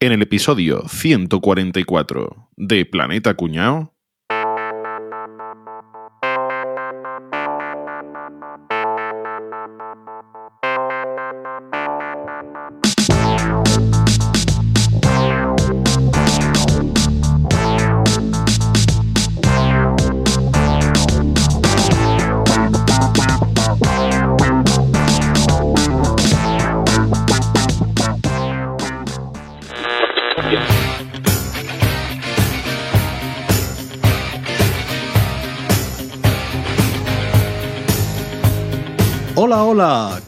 En el episodio 144 de Planeta Cuñao.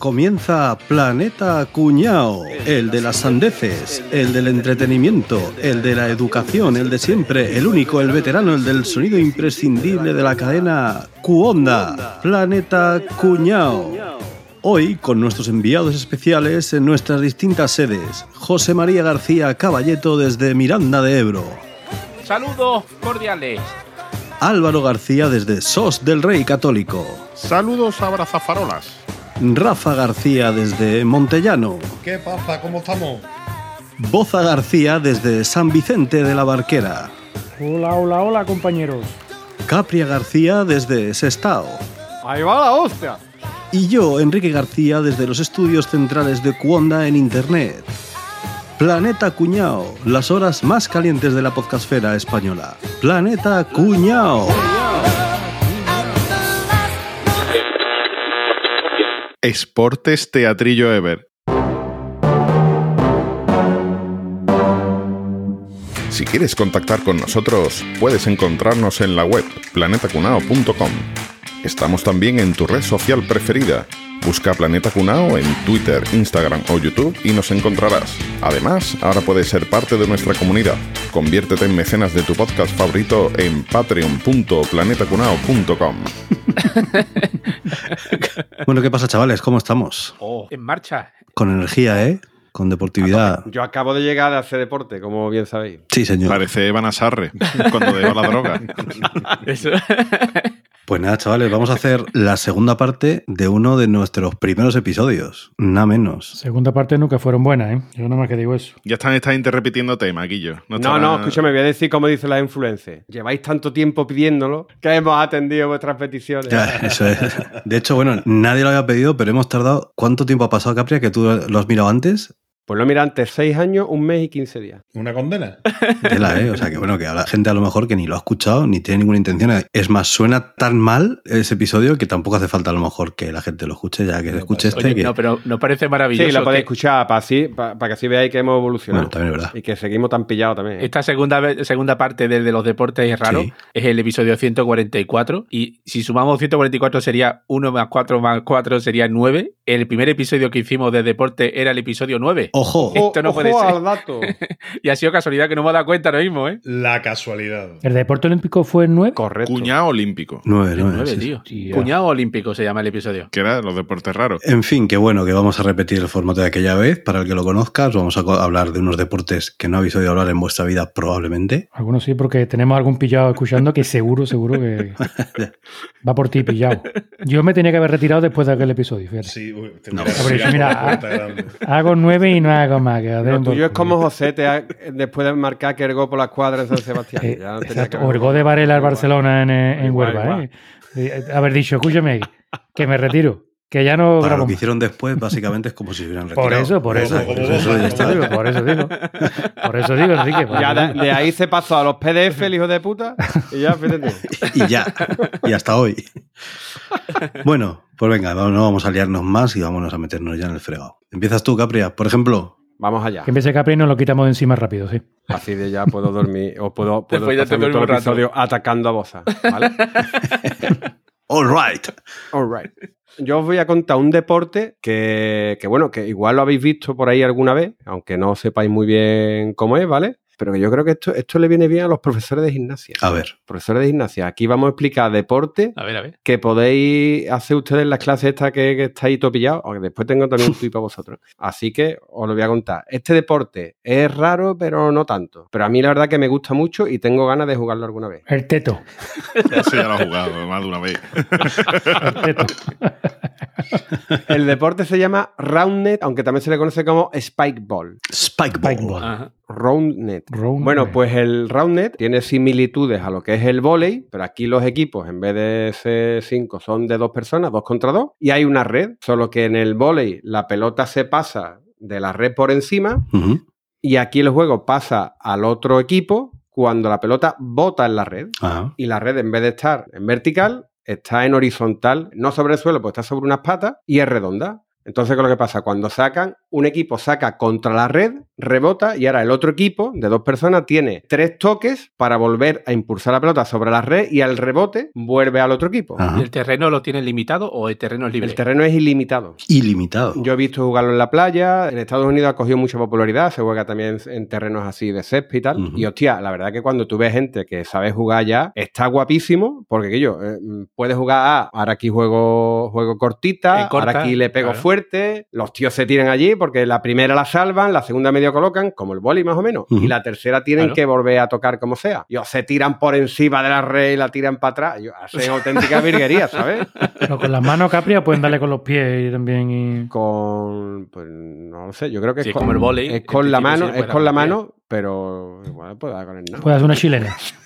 Comienza Planeta Cuñao, el de las sandeces, el del entretenimiento, el de la educación, el de siempre, el único, el veterano, el del sonido imprescindible de la cadena Cuonda, Planeta Cuñao. Hoy con nuestros enviados especiales en nuestras distintas sedes, José María García Caballeto desde Miranda de Ebro, Saludos cordiales. Álvaro García desde Sos del Rey Católico, Saludos abrazafarolas. Rafa García desde Montellano, ¿Qué pasa? ¿Cómo estamos? Boza García desde San Vicente de la Barquera. Hola, hola, hola, compañeros. Capria García desde Sestao. Ahí va la hostia. Y yo, Enrique García, desde los estudios centrales de Cuonda en Internet. Planeta Cuñao, las horas más calientes de la podcastfera española. Planeta Cuñao. Esportes Teatrillo Ever. Si quieres contactar con nosotros, puedes encontrarnos en la web planetacunao.com. Estamos también en tu red social preferida. Busca Planeta Cunao en Twitter, Instagram o YouTube y nos encontrarás. Además, ahora puedes ser parte de nuestra comunidad. Conviértete en mecenas de tu podcast favorito en patreon.planetacunao.com. Bueno, ¿qué pasa, chavales? ¿Cómo estamos? Oh, en marcha. Con energía, ¿eh? Con deportividad. Yo acabo de llegar de hacer deporte, como bien sabéis. Sí, señor. Parece Evan Asarre cuando dejó la droga. Eso. Pues nada, chavales, vamos a hacer la segunda parte de uno de nuestros primeros episodios. Nada menos. Segunda parte nunca fueron buenas, ¿eh? Yo nada más que digo eso. Ya están esta gente repitiendo tema, Guillo. No, estará- no, escúchame, voy a decir como dicen las influencers. Lleváis tanto tiempo pidiéndolo que hemos atendido vuestras peticiones. Ya, eso es. De hecho, bueno, nadie lo había pedido, pero hemos tardado. ¿Cuánto tiempo ha pasado, Capria, que tú lo has mirado antes? Pues lo mira antes, seis años, un mes y 15 días. ¿Una condena? Tela, ¿eh? O sea que bueno, que habrá gente a lo mejor que ni lo ha escuchado ni tiene ninguna intención. Es más, suena tan mal ese episodio que tampoco hace falta a lo mejor que la gente lo escuche, ya que se escuche este. Oye, que- no, pero no parece maravilloso. Sí, lo podéis que escuchar para, así, para, para que así veáis que hemos evolucionado. Bueno, también es verdad. Y que seguimos tan pillados también. ¿eh? Esta segunda, segunda parte de, de los deportes es raro. Sí. Es el episodio 144. Y si sumamos 144 sería 1 más 4 más 4 sería 9. El primer episodio que hicimos de deporte era el episodio 9. Ojo, Esto no puede ojo ser. al dato. Y ha sido casualidad que no me he dado cuenta ahora mismo, ¿eh? La casualidad. ¿El deporte olímpico fue el 9? Correcto. Cuñado olímpico, nueve, El nueve, 9, sí, sí. tío. Tía. Cuñado olímpico se llama el episodio. que era los deportes raros. En fin, que bueno, que vamos a repetir el formato de aquella vez. Para el que lo conozca, os vamos a hablar de unos deportes que no habéis oído hablar en vuestra vida probablemente. Algunos sí, porque tenemos algún pillado escuchando que seguro, seguro que va por ti pillado. Yo me tenía que haber retirado después de aquel episodio, fíjate. Sí, uy, te No. así, mira. Hago 9 y no hago más. Que Lo den por tuyo es como José te ha- después de marcar que ergó por la cuadra en San Sebastián. Eh, Ya no tenía exacto. que haber- Orgó de Varela al Barcelona en, eh, en Igual, Huelva. igual. ¿eh? Eh, Haber dicho, escúchame, que me retiro, que ya no Para lo que hicieron después, básicamente es como si se hubieran retirado. Por eso, por eso. Por eso, digo, por eso digo. Por eso digo, Enrique. Ya de, ahí se pasó a los PDF, el hijo de puta, y ya, fíjate. y ya, y hasta hoy. Bueno, pues venga, no vamos a liarnos más y vámonos a meternos ya en el fregado. Empiezas tú, Capria, por ejemplo. Vamos allá. Que empiece Capri y nos lo quitamos de encima rápido, sí. Así de ya puedo dormir, o puedo, puedo Después ya te todo el un rato. episodio atacando a Boza, ¿vale? All right. All right. Yo os voy a contar un deporte que, que, bueno, que igual lo habéis visto por ahí alguna vez, aunque no sepáis muy bien cómo es, ¿vale? Pero que yo creo que esto, esto le viene bien a los profesores de gimnasia. A ver. Profesores de gimnasia, aquí vamos a explicar deporte A ver, a ver. que podéis hacer ustedes en las clases estas que, que estáis topillados, aunque después tengo también un tuit para vosotros. Así que os lo voy a contar. Este deporte es raro, pero no tanto. Pero a mí la verdad que me gusta mucho y tengo ganas de jugarlo alguna vez. El teto. Eso ya lo he jugado más de una vez. El teto. El deporte se llama Roundnet, aunque también se le conoce como Spike Ball. Spike Ball. Spike Ball. Ajá. RoundNet. Roundnet. Bueno, pues el RoundNet tiene similitudes a lo que es el volei, pero aquí los equipos en vez de ser cinco son de dos personas, dos contra dos, y hay una red, solo que en el volei la pelota se pasa de la red por encima y aquí el juego pasa al otro equipo cuando la pelota bota en la red Ajá. y la red en vez de estar en vertical está en horizontal, no sobre el suelo, pues está sobre unas patas y es redonda. Entonces, ¿qué es lo que pasa? Cuando sacan, un equipo saca contra la red, rebota y ahora el otro equipo de dos personas tiene tres toques para volver a impulsar la pelota sobre la red y al rebote vuelve al otro equipo. Ajá. ¿Y el terreno lo tienen limitado o el terreno es libre? El terreno es ilimitado. Ilimitado. Yo he visto jugarlo en la playa, en Estados Unidos ha cogido mucha popularidad, se juega también en terrenos así de césped y tal. Ujú. Y hostia, la verdad que cuando tú ves gente que sabe jugar ya, está guapísimo, porque que yo, eh, puedes jugar a, ahora aquí juego, juego cortita, corta, ahora aquí le pego claro. fuerte, los tíos se tiran allí porque la primera la salvan, la segunda medio colocan, como el boli más o menos, y la tercera tienen Claro. que volver a tocar como sea. Yo, se tiran por encima de la red y la tiran para atrás, yo, hacen auténticas virguerías, ¿sabes? Pero con las manos Capria pueden darle con los pies y también. Y... con pues no lo sé yo creo que Sí, es con, como el vóley, es con la mano sí es con la mano pero igual puede dar con el no Puede hacer una chilena.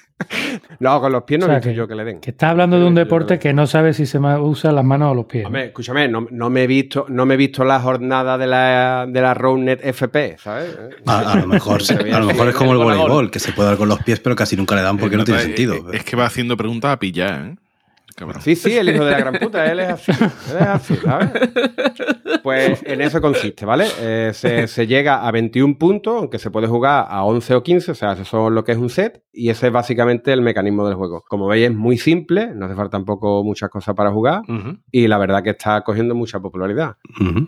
no con los pies no O sea, he visto que- yo que le den Que está hablando de un deporte que no sabe si se usa las manos o los pies. Hombre, escúchame, no, no me he visto, no me he visto la jornada de la, de la Roundnet FP, ¿sabes? A, a lo mejor, Se a lo mejor es como el voleibol, que se puede dar con los pies, pero casi nunca le dan porque no tiene sentido. Es, es que va haciendo preguntas a pillar, ¿eh? Cabrón. Sí, sí, el hijo de la gran puta, él es así, él es así, ¿sabes? Pues en eso consiste, ¿vale? Eh, se, se llega a 21 puntos, aunque se puede jugar a 11 o 15, o sea, eso son lo que es un set, y ese es básicamente el mecanismo del juego. Como veis, es muy simple, no hace falta tampoco muchas cosas para jugar, y la verdad que está cogiendo mucha popularidad.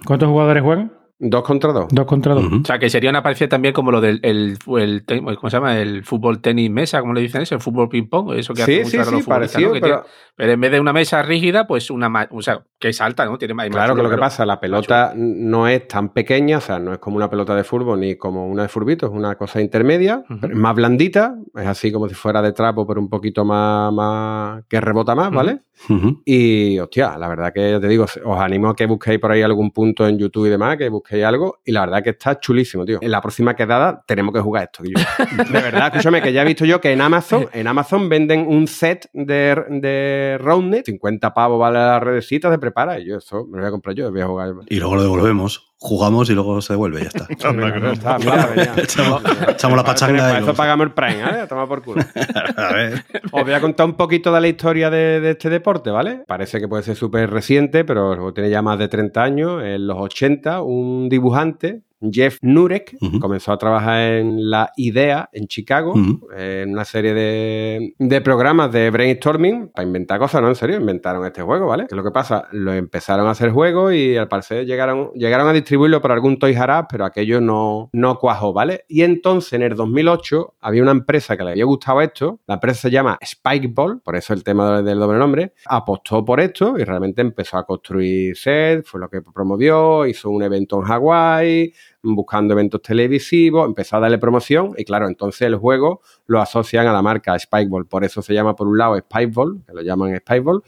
¿Cuántos jugadores juegan? Dos contra dos. Dos contra dos. O sea, que sería una parecida también como lo del el, el ¿cómo se llama? El fútbol tenis mesa, ¿cómo le dicen eso? El fútbol ping-pong, eso que Sí, mucho sí, ahora sí, los parecido, ¿no? Que pero- tiene- pero en vez de una mesa rígida, pues una ma- o sea, que salta, ¿no? Tiene más Claro que lo que pasa, la pelota no es tan pequeña, o sea, no es como una pelota de fútbol ni como una de furbito, es una cosa intermedia, Ujú. pero es más blandita, es así como si fuera de trapo, pero un poquito más, más que rebota más, ¿vale? Y, hostia, la verdad que ya te digo, os animo a que busquéis por ahí algún punto en YouTube y demás, que busquéis algo, y la verdad que está chulísimo, tío. En la próxima quedada tenemos que jugar esto. De verdad, escúchame, que ya he visto yo que en Amazon, en Amazon venden un set de, de Roundnet, 50 pavos vale la redecita, se prepara, y yo eso me lo voy a comprar yo, voy a jugar. Y luego lo devolvemos. Jugamos y luego se devuelve, ya está. No. Echamos- echamos la pachanga Para eso pagamos el Prime, ¿eh? Toma por culo. A ver. Os voy a contar un poquito de la historia de, de este deporte, ¿vale? Parece que puede ser súper reciente, pero tiene ya más de 30 años. En los 80, un dibujante, Jeff Nurek, comenzó a trabajar en la IDEA en Chicago, en una serie de, de programas de brainstorming para inventar cosas, ¿no? En serio, inventaron este juego, ¿vale? ¿Qué es lo que pasa? Lo empezaron a hacer juegos y al parecer llegaron, llegaron a distribuirlo por algún Toys R Us, pero aquello no, no cuajó, ¿vale? Y entonces, en el 2008, había una empresa que le había gustado esto, la empresa se llama Spikeball, por eso el tema del doble nombre, apostó por esto y realmente empezó a construir sets, fue lo que promovió, hizo un evento en Hawái, buscando eventos televisivos, empezó a darle promoción y claro, entonces el juego lo asocian a la marca Spikeball, por eso se llama por un lado Spikeball, que lo llaman Spikeball,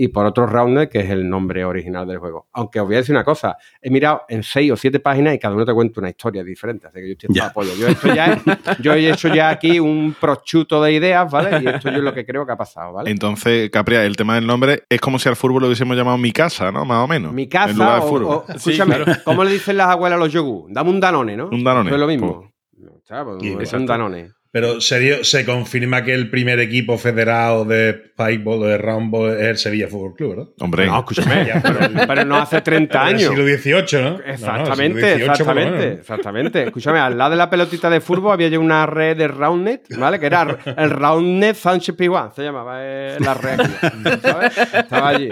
y por otro Roundnet, que es el nombre original del juego. Aunque os voy a decir una cosa, he mirado en seis o siete páginas y cada uno te cuenta una historia diferente, así que yo estoy apoyo. Yo, esto ya es- yo he hecho ya aquí un prosciutto de ideas, ¿vale? Y esto yo es lo que creo que ha pasado, ¿vale? Entonces, Capria, el tema del nombre es como si al fútbol lo hubiésemos llamado mi casa, ¿no? Más o menos. Mi En casa, lugar de fútbol. o- escúchame, ¿cómo le dicen las abuelas a los yogur? Dame un danone, ¿no? Un Danone, No es lo mismo. O sea, pues, Y- es un danone. Pero serio, se confirma que el primer equipo federado de Spikeball o de Roundball es el Sevilla Fútbol Club, ¿verdad? Hombre, No, escúchame, pero, no hace 30 Del años. siglo XVIII, ¿no? No, no, Exactamente, siglo XVIII lo exactamente, menos. exactamente. Escúchame, al lado de la pelotita de fútbol había ya una red de Roundnet, ¿vale? Que era el Roundnet Sánchez Piguán, se llamaba eh, la red. aquí, ¿sabes? Estaba allí.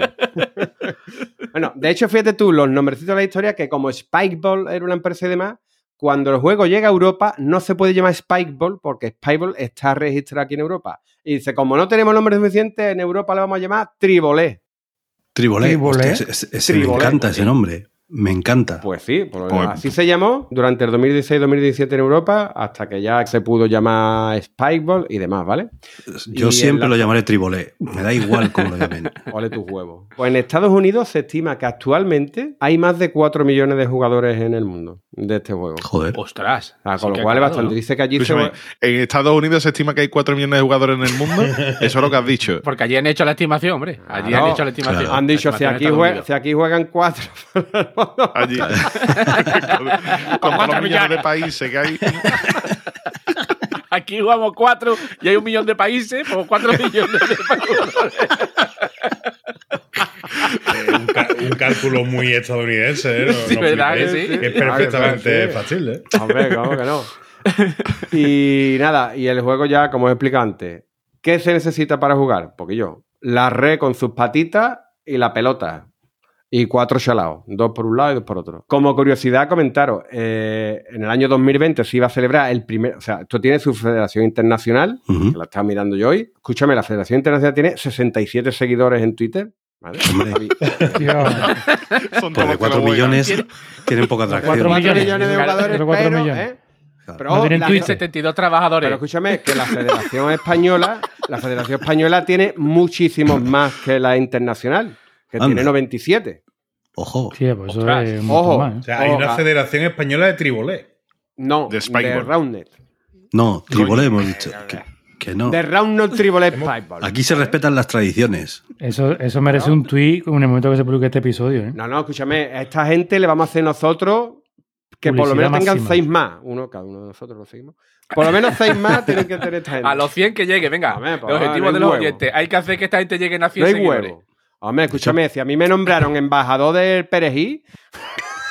bueno, de hecho, fíjate tú, los nombrecitos de la historia, que como Spikeball era una empresa y demás, cuando el juego llega a Europa, no se puede llamar Spikeball porque Spikeball está registrado aquí en Europa. Y dice, como no tenemos nombre suficiente, en Europa le vamos a llamar Tribolé. Tribolé. Tribolé. Hostia, ese- ese- me encanta ese nombre. Me encanta. Pues sí, por lo Pues- así se llamó durante el 2016-2017 en Europa, hasta que ya se pudo llamar Spikeball y demás, ¿vale? Yo y siempre la- lo llamaré Tribolé. Me da igual cómo lo llamen. Ole tus huevos. Pues en Estados Unidos se estima que actualmente hay más de 4 millones de jugadores en el mundo de este juego. Joder. Ostras. Ah, con lo cual es bastante. ¿no? Dice que allí se en Estados Unidos se estima que hay 4 millones de jugadores en el mundo. Eso es lo que has dicho. Porque allí han hecho la estimación, hombre. Allí Claro. han hecho la estimación. Claro. han dicho, si aquí, si aquí juegan cuatro. Allí. con, con todos los millones de países que hay. Aquí jugamos cuatro y hay un millón de países, pues cuatro millones de países. Eh, un, cálculo muy estadounidense, ¿eh? No- Sí, no ¿verdad que sí? Que es perfectamente sí. fácil, ¿eh? Hombre, ¿cómo que no? Y nada, y el juego ya, como os explico antes, ¿qué se necesita para jugar? Porque yo, la red con sus patitas y la pelota. Y cuatro chalaos, dos por un lado y dos por otro. Como curiosidad, comentaros, eh, en el año 2020 se iba a celebrar el primer, o sea, esto tiene su federación internacional, que la estaba mirando yo hoy. Escúchame, la federación internacional tiene 67 seguidores en Twitter. ¿Vale? Son Pues de que 4 lo juegan. millones tienen poca atracción. Cuatro Cuatro millones. millones de jugadores, pero cuatro pero, millones. ¿eh? Pero, No ojo, tienen la- Twitter. 72 trabajadores. Pero escúchame, que la Federación Española, la Federación Española tiene muchísimos más que la internacional, que Anda. tiene 97. Ojo. tío, pues eso es Ojo. más, O ¿eh? sea, hay una Ojalá. federación española de tribolé. No, De de. Roundnet. No, tribole hemos dicho. Que, que no. De Roundnet Tribole Spikeball. Aquí se respetan las tradiciones. Eso, eso merece un tweet en el momento que se publique este episodio. ¿eh? No, no, escúchame, a esta gente le vamos a hacer nosotros que por lo menos tengan seis más. Uno, cada uno de nosotros lo seguimos. Por lo menos seis más tienen que tener esta gente. A los 100 que llegue, venga. Hombre, pues, el objetivo no de los huevo. oyentes. Hay que hacer que esta gente llegue a 100 No hay seguidores. huevo. Hombre, escúchame, si a mí me nombraron embajador del Perejil,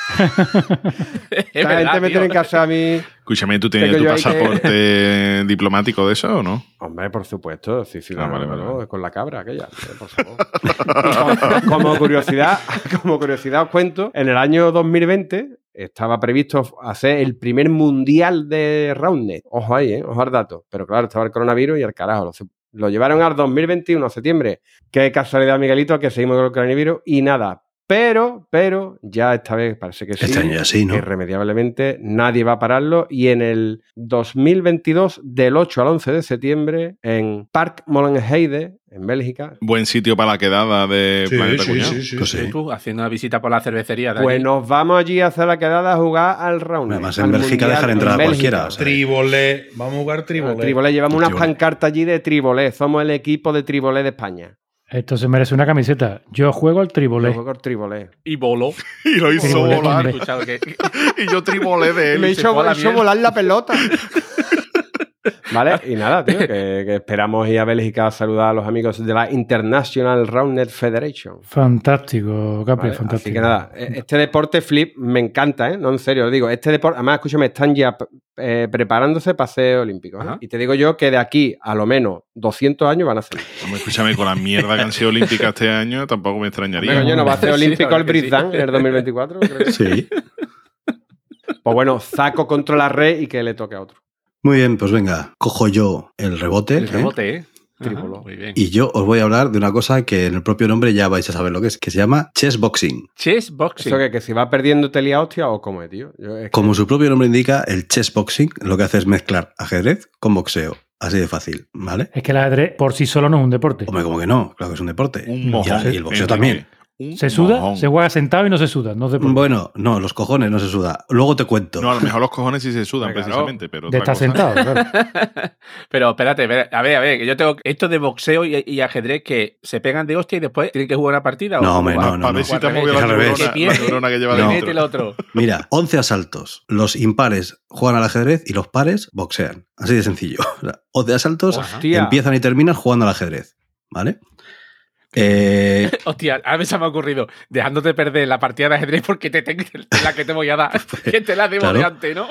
Verdad, gente me tío. tiene que hacer a mí. Escúchame, ¿tú tienes Tengo tu que- pasaporte diplomático de eso o no? Hombre, por supuesto, sí, sí, Ah, no, vale, no, vale, no, vale. con la cabra aquella, eh, por favor. como curiosidad, como curiosidad os cuento, en el año 2020 estaba previsto hacer el primer mundial de Roundnet. Ojo ahí, ¿eh? ojo al dato. Pero claro, estaba el coronavirus y al carajo. Lo, lo llevaron al 2021, a septiembre. Qué casualidad, Miguelito, que seguimos con el coronavirus y nada. Pero, pero, ya esta vez parece que sí. Este año ya sí, ¿no? Irremediablemente nadie va a pararlo. Y en el 2022, del 8 al 11 de septiembre, en Park Molenheide, en Bélgica, Buen sitio para la quedada de Sí, Planeta sí, Cuñado. sí, sí. Pues Sí, sí. tú, haciendo una visita por la cervecería de pues allí. nos vamos allí a hacer la quedada a jugar al round. Además, en Bélgica dejan entrar a cualquiera, o sea. Tribolé. Vamos a jugar tribolé. Tribolé, llevamos unas Tribolé. pancartas allí de Tribolé. Somos el equipo de Tribolé de España. Esto se merece una camiseta. Yo juego al Yo tribolé. juego al Tribolé. Y voló. Y lo hizo Tribolé volar. que- Y yo tribolé de él. Me hizo, hizo volar la pelota. vale, y nada, tío, que, que esperamos ir a Bélgica a saludar a los amigos de la International Roundnet Federation. Fantástico, Capi, Vale, fantástico. Así que nada, e- este deporte flip me encanta, ¿eh? No, en serio, lo digo. Este deporte, además, escúchame, están ya eh, preparándose para ser olímpicos. ¿eh? Y te digo yo que de aquí a lo menos 200 años van a ser. Hombre, escúchame, con la mierda que han sido olímpicas este año, tampoco me extrañaría. Pero yo no va a ser olímpico el sí. Brisbane en el 2024. creo que- Sí. Pues bueno, saco contra la red y que le toque a otro. Muy bien, pues venga, cojo yo el rebote. El ¿eh? rebote, ¿eh? Trípolo. Muy bien. Y yo os voy a hablar de una cosa que en el propio nombre ya vais a saber lo que es, que se llama chess boxing. Chess boxing. ¿Eso que, que si va perdiendo te lía hostia o cómo es, tío? Yo, es que- Como su propio nombre indica, el chess boxing lo que hace es mezclar ajedrez con boxeo. Así de fácil, ¿vale? Es que el ajedrez por sí solo no es un deporte. Hombre, como que no, claro que es un deporte. Un Y- mojón. y el boxeo también. Un Se suda, mojón. se juega sentado y no se suda. No deporte. Bueno, no, los cojones no se suda. Luego te cuento. No, a lo mejor los cojones sí se sudan, Claro. precisamente. Pero de estar cosa- sentado, claro. Pero espérate, a ver, a ver, que yo tengo esto de boxeo y, y ajedrez que se pegan de hostia y después tienen que jugar una partida. No, hombre, no, no, Para no. ver si te ha Al movido revés. la Al revés. neurona, Que la pierde, neurona que lleva que No. mete dentro. el otro. Mira, 11 asaltos. Los impares juegan al ajedrez y los pares boxean. Así de sencillo. O sea, 11 asaltos Hostia. empiezan y terminan jugando al ajedrez. ¿Vale? Eh, Hostia, a veces me ha ocurrido dejándote perder la partida de ajedrez porque te tengo la que te voy a dar. que te la debo Claro. de antes, ¿no?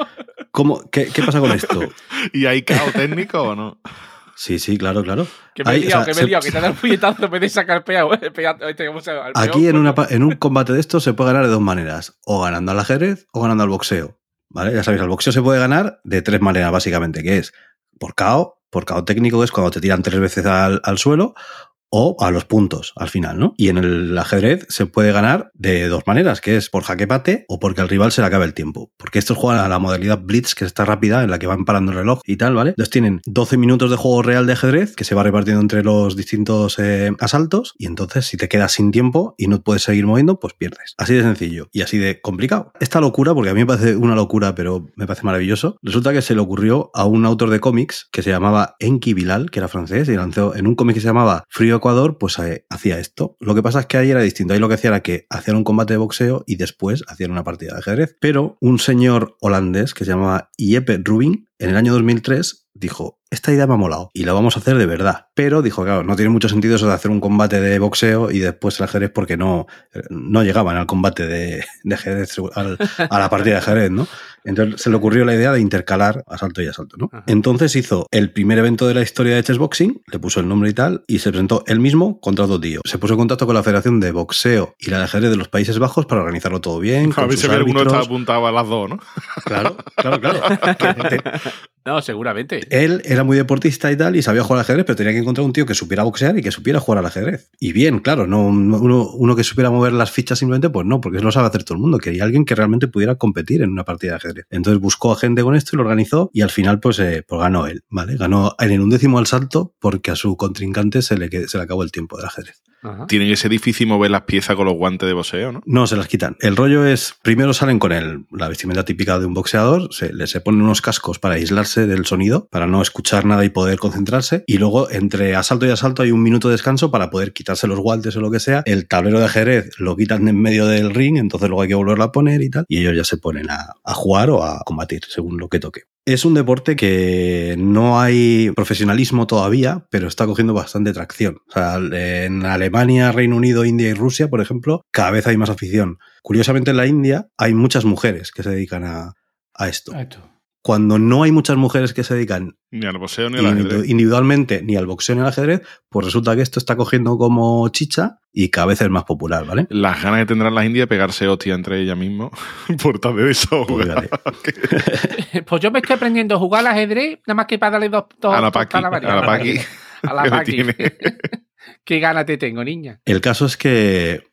¿cómo, qué, qué pasa con esto? ¿Y hay caos técnico o no? Sí, sí, claro, claro. Que me he liado, o sea, que me he se- liado, que te da el puñetazo de sacar pegado este, ¿cómo se Aquí en, una, en un combate de estos se puede ganar de dos maneras. O ganando al ajedrez o ganando al boxeo. ¿Vale? Ya sabéis, al boxeo se puede ganar de tres maneras, básicamente, que es por KO, por KO técnico, que es cuando te tiran tres veces al, al suelo, o a los puntos al final, ¿no? Y en el ajedrez se puede ganar de dos maneras, que es por jaque pate o porque al rival se le acabe el tiempo. Porque estos juegan a la modalidad Blitz, que está rápida, en la que van parando el reloj y tal, ¿vale? Entonces tienen 12 minutos de juego real de ajedrez que se va repartiendo entre los distintos eh, asaltos y entonces si te quedas sin tiempo y no puedes seguir moviendo, pues pierdes. Así de sencillo y así de complicado. Esta locura, porque a mí me parece una locura, pero me parece maravilloso, resulta que se le ocurrió a un autor de cómics que se llamaba Enki Bilal, que era francés, y lanzó en un cómic que se llamaba Frío Ecuador, pues eh, hacía esto. Lo que pasa es que ahí era distinto. Ahí lo que hacía era que hacían un combate de boxeo y después hacían una partida de ajedrez. Pero un señor holandés que se llamaba Jeppe Rubin, en el año 2003 dijo, esta idea me ha molado y la vamos a hacer de verdad. Pero dijo, claro, no tiene mucho sentido eso de hacer un combate de boxeo y después el ajedrez porque no, no llegaban al combate de, de ajedrez, al- a la partida de ajedrez, ¿no? Entonces se le ocurrió la idea de intercalar asalto y asalto, ¿no? Ajá. Entonces hizo el primer evento de la historia de chessboxing, le puso el nombre y tal, y se presentó él mismo contra dos tíos. Se puso en contacto con la Federación de Boxeo y la de ajedrez de los Países Bajos para organizarlo todo bien. A ver si alguno está apuntado a las dos, ¿no? Claro, claro, claro. No, seguramente. él era muy deportista y tal, y sabía jugar al ajedrez, pero tenía que encontrar un tío que supiera boxear y que supiera jugar al ajedrez. Y bien, claro, no uno, que supiera mover las fichas simplemente, pues no, porque eso lo sabe hacer todo el mundo. Quería alguien que realmente pudiera competir en una partida de ajedrez. Entonces buscó a gente con esto y lo organizó, y al final, pues, eh, pues ganó él, ¿vale? Ganó en el undécimo al salto porque a su contrincante se le, se le acabó el tiempo del ajedrez. Ajá. Tiene que ser difícil mover las piezas con los guantes de boxeo, ¿no? No, se las quitan. El rollo es, primero salen con el, la vestimenta típica de un boxeador, se, le se ponen unos cascos para aislarse del sonido, para no escuchar nada y poder concentrarse, y luego entre asalto y asalto hay un minuto de descanso para poder quitarse los guantes o lo que sea. El tablero de ajedrez lo quitan en medio del ring, entonces luego hay que volverlo a poner y tal, y ellos ya se ponen a, a jugar o a combatir, según lo que toque. Es un deporte que no hay profesionalismo todavía, pero está cogiendo bastante tracción. O sea, en Alemania, Reino Unido, India y Rusia, por ejemplo, cada vez hay más afición. Curiosamente, en la India hay muchas mujeres que se dedican a, a esto. A esto. Cuando no hay muchas mujeres que se dedican Ni al boxeo ni al ajedrez. individualmente ni al boxeo ni al ajedrez, pues resulta que esto está cogiendo como chicha y cada vez es más popular, ¿vale? Las ganas que tendrán las indias de pegarse hostia entre ellas mismas por tal de eso. Pues. Pues yo me estoy aprendiendo a jugar al ajedrez, nada más que para darle dos, dos A la Paqui, a la Paqui. A la Paqui. Qué ganas te tengo, niña. El caso es que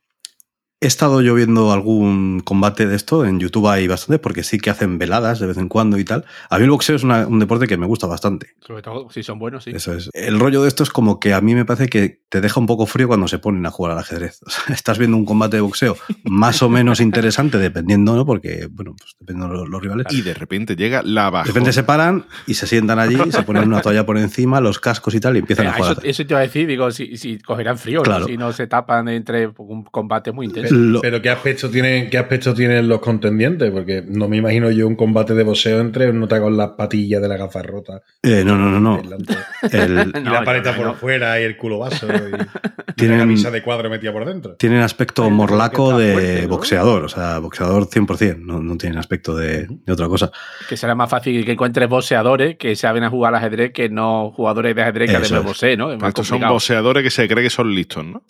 he estado yo viendo algún combate de esto, en YouTube hay bastante, porque sí que hacen veladas de vez en cuando y tal. A mí el boxeo es una- un deporte que me gusta bastante. Sobre todo si son buenos, sí. Eso es. El rollo de esto es como que a mí me parece que te deja un poco frío cuando se ponen a jugar al ajedrez. O sea, estás viendo un combate de boxeo más o menos interesante, dependiendo, ¿no? Porque, bueno, pues dependiendo de los, los rivales. Y de repente llega la baja. De repente se paran y se sientan allí, se ponen una toalla por encima, los cascos y tal, y empiezan Eh, a jugar. eso, eso te iba a decir, digo, si, si cogerán frío, ¿no? Claro. si no se tapan entre un combate muy intenso. Lo- Pero ¿qué aspecto tienen, qué aspecto tienen los contendientes? Porque no me imagino yo un combate de boxeo entre un nota con las patillas de la gafa rota. Eh, no, no, no, no. El- y No, la paleta no, por no. fuera y el culo vaso. Y, y Tienen- la camisa de cuadro metida por dentro. tienen aspecto morlaco de fuerte, ¿no? boxeador, o sea, boxeador 100%, no, no tienen aspecto de, de otra cosa. Que será más fácil que encuentres boxeadores que saben a jugar al ajedrez que no jugadores de ajedrez que además es. boxeen, ¿no? Es más Estos son boxeadores que se cree que son listos, ¿no?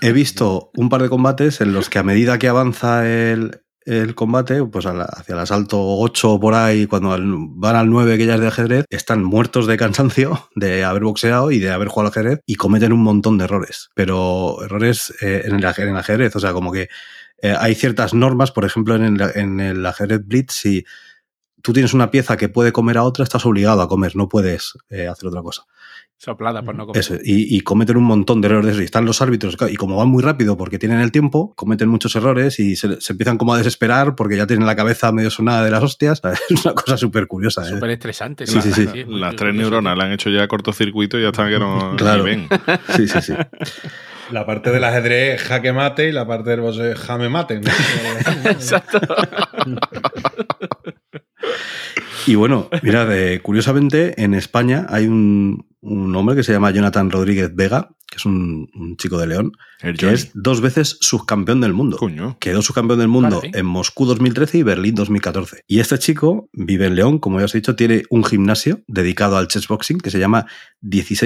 He visto un par de combates en los que a medida que avanza el, el combate, pues hacia el asalto 8 o por ahí, cuando van al 9 que ya es de ajedrez, están muertos de cansancio de haber boxeado y de haber jugado al ajedrez y cometen un montón de errores. Pero errores eh, en, el, ajedrez, o sea, como que eh, hay ciertas normas, por ejemplo, en el, en el ajedrez blitz, si tú tienes una pieza que puede comer a otra, estás obligado a comer, no puedes eh, hacer otra cosa. Soplada por no comer. Eso, y, y cometen un montón de errores de eso. Y están los árbitros, y como van muy rápido porque tienen el tiempo, cometen muchos errores y se, se empiezan como a desesperar porque ya tienen la cabeza medio sonada de las hostias. Es una cosa súper curiosa. ¿eh? Súper estresante. Sí, sí, sí. es muy- Las tres neuronas le han hecho ya cortocircuito y ya están que no Claro. ven. Sí, sí, sí. La parte del ajedrez es jaque mate y la parte del boxeo es jame mate. ¿no? Exacto. Y bueno, mirad, eh, curiosamente en España hay un, un hombre que se llama Jonathan Rodríguez Vega, que es un, un chico de León, El que Johnny. es dos veces subcampeón del mundo. Coño. Quedó subcampeón del mundo Vale. en Moscú 2013 y Berlín 2014. Y este chico vive en León, como ya os he dicho, tiene un gimnasio dedicado al chessboxing que se llama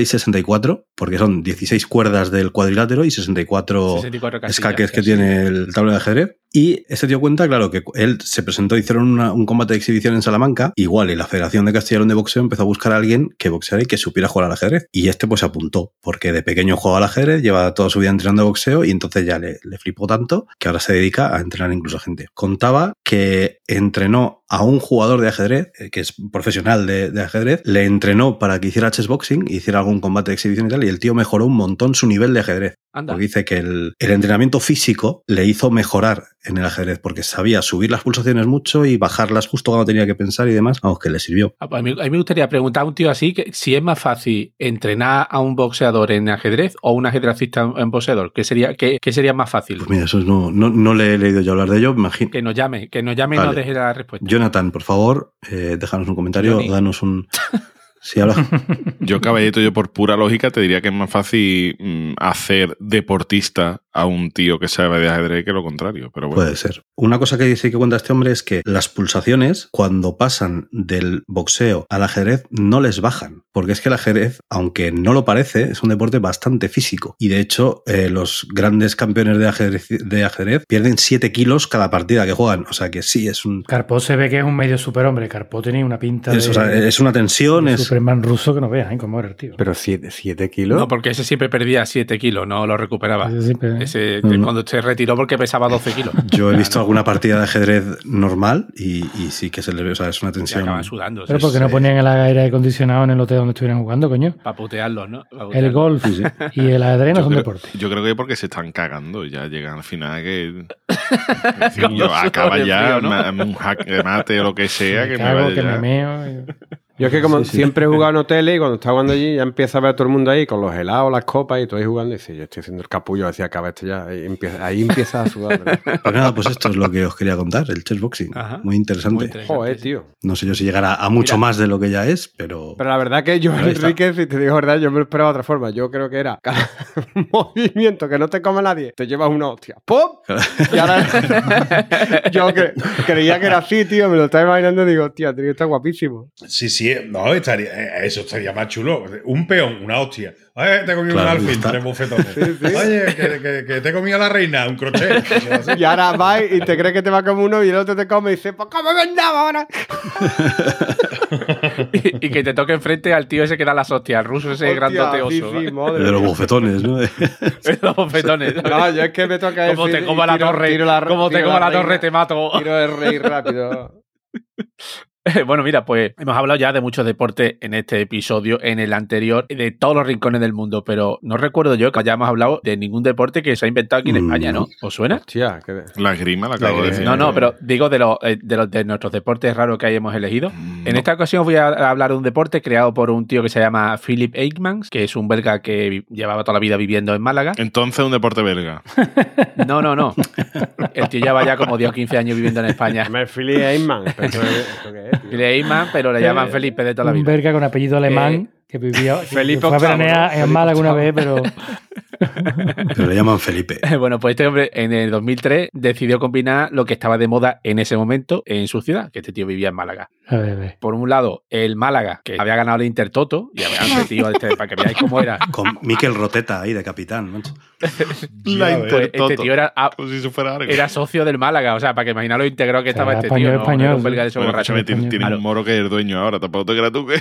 1664, porque son 16 cuerdas del cuadrilátero y 64 64 casillas. escaques que tiene el tablero de ajedrez. Y este tío cuenta, claro, que él se presentó, hicieron una- un combate de exhibición en Salamanca, igual, y la Federación de Castellón de Boxeo empezó a buscar a alguien que boxeara y que supiera jugar al ajedrez. Y este pues se apuntó, porque de pequeño jugaba al ajedrez, lleva toda su vida entrenando boxeo y entonces ya le, le flipó tanto que ahora se dedica a entrenar incluso a gente. Contaba que entrenó a un jugador de ajedrez, eh, que es profesional de, de ajedrez, le entrenó para que hiciera chessboxing, hiciera algún combate de exhibición y tal, y el tío mejoró un montón su nivel de ajedrez. Anda. Porque dice que el, el entrenamiento físico le hizo mejorar en el ajedrez, porque sabía subir las pulsaciones mucho y bajarlas justo cuando tenía que pensar y demás, vamos, que le sirvió. A mí, a mí me gustaría preguntar a un tío así que si es más fácil entrenar a un boxeador en ajedrez o un ajedrecista en boxeador. ¿Qué sería, qué, qué sería más fácil? Pues mira, eso no, no, no le he leído yo hablar de ello, imagino. Que nos llame, que nos llame y Vale. Deje la respuesta. Jonathan, por favor, eh, déjanos un comentario, Johnny. danos un... Sí. Yo, caballito, yo por pura lógica te diría que es más fácil mm, hacer deportista a un tío que sabe de ajedrez que lo contrario. Pero bueno, Puede ser. Una cosa que sí que cuenta este hombre es que las pulsaciones, cuando pasan del boxeo al ajedrez, no les bajan. Porque es que el ajedrez, aunque no lo parece, es un deporte bastante físico. Y de hecho, eh, los grandes campeones de ajedrez, de ajedrez pierden 7 kilos cada partida que juegan. O sea que sí, es un. Carpó se ve que es un medio superhombre. Carpó tenía una pinta Es, de, o sea, es una tensión, es. Superman ruso que no veas, ¿eh? Cómo era el tío. Pero 7 kilos. No, porque ese siempre perdía 7 kilos, no lo recuperaba. Ese siempre- Ese, No, no. Cuando se retiró porque pesaba 12 kilos. Yo he visto alguna partida de ajedrez normal y, y sí que se le ve, o sea, es una tensión. acaban sudando. Pero porque no ponían el aire acondicionado en el hotel donde estuvieran jugando, coño. Para putearlos, ¿no? Pa' El golf Sí, sí. y el ajedrez no yo son creo, deportes. yo creo que porque se están cagando. Ya llegan al final que. Yo, acaba ya, fríos, ¿no? un jaque mate o lo que sea, que me vaya que ya. me meo. Yo es que como Sí, sí. siempre he jugado en hoteles y cuando estaba jugando allí ya empieza a ver a todo el mundo ahí con los helados, las copas y todo ahí jugando y dice, yo estoy haciendo el capullo, decía, acaba esto ya. Ahí empieza, ahí empieza a sudar. ¿verdad? Pues nada, pues esto es lo que os quería contar, el chessboxing. Ajá. Muy interesante. Muy interesante, Joder, tío. No sé yo si llegará a mucho Mira. más de lo que ya es, pero. Pero la verdad que yo. Enrique, si te digo verdad, yo me lo esperaba de otra forma. Yo creo que era cada movimiento que no te come nadie, te llevas una hostia. ¡Pum! Y ahora yo cre- creía que era así, tío, me lo estaba imaginando y digo, hostia, tío, está guapísimo. Sí, sí, no, estaría, eh, eso estaría más chulo. Un peón, una hostia. Oye, te he comido Claro, un alfil, tres bufetones. sí. Oye, que, que- que te he comido la reina, un crochet. Y ahora vas y te crees que te va a comer uno y el otro te come y dice, pues cómo vendaba ahora. y, y que te toque enfrente al tío ese que da las hostias, el ruso ese Hostia, grandote oso. sí, madre de los bofetones, ¿no? Los bofetones. No, yo es que me toca Como decir te coma la torre, tiro la- como te coma la torre, te mato. Tiro el rey rápido. Bueno, mira, pues hemos hablado ya de muchos deportes en este episodio, en el anterior, de todos los rincones del mundo, pero no recuerdo yo que hayamos hablado de ningún deporte que se ha inventado aquí en Mm. España, ¿no? ¿Os suena? Hostia, que... La grima la acabo de grima. decir. No, no, pero digo de los, eh, de los de nuestros deportes raros que hayamos elegido. Mm, En esta ocasión voy a hablar de un deporte creado por un tío que se llama Philip Eichmann, que es un belga que llevaba toda la vida viviendo en Málaga. Entonces un deporte belga. No, no, no. El tío lleva ya como 10 o 15 años viviendo en España. Eyman. ¿Esto, es- esto qué es, Eichmann, pero le llaman Felipe de toda la Un vida. verga con apellido alemán Eh, que vivía. que Felipe fue a veranear ¿no? en Felipe Málaga una vez, pero. Pero le llaman Felipe. Bueno, pues este hombre en el 2003 decidió combinar lo que estaba de moda en ese momento en su ciudad, que este tío vivía en Málaga. A ver, a ver. Por un lado, el Málaga, que había ganado el Intertoto, y había este tío, este, para que veáis cómo era. Con Miquel Roteta ahí de capitán, macho. La. Pues este Intertoto. tío era, Como si eso fuera algo. era socio del Málaga, o sea, para que imagináis lo integrado que O sea, estaba este español, tío. No, no era un español, belga de esos Bueno, tiene, tiene Claro. un moro que es el dueño ahora. Tampoco te creas tú que.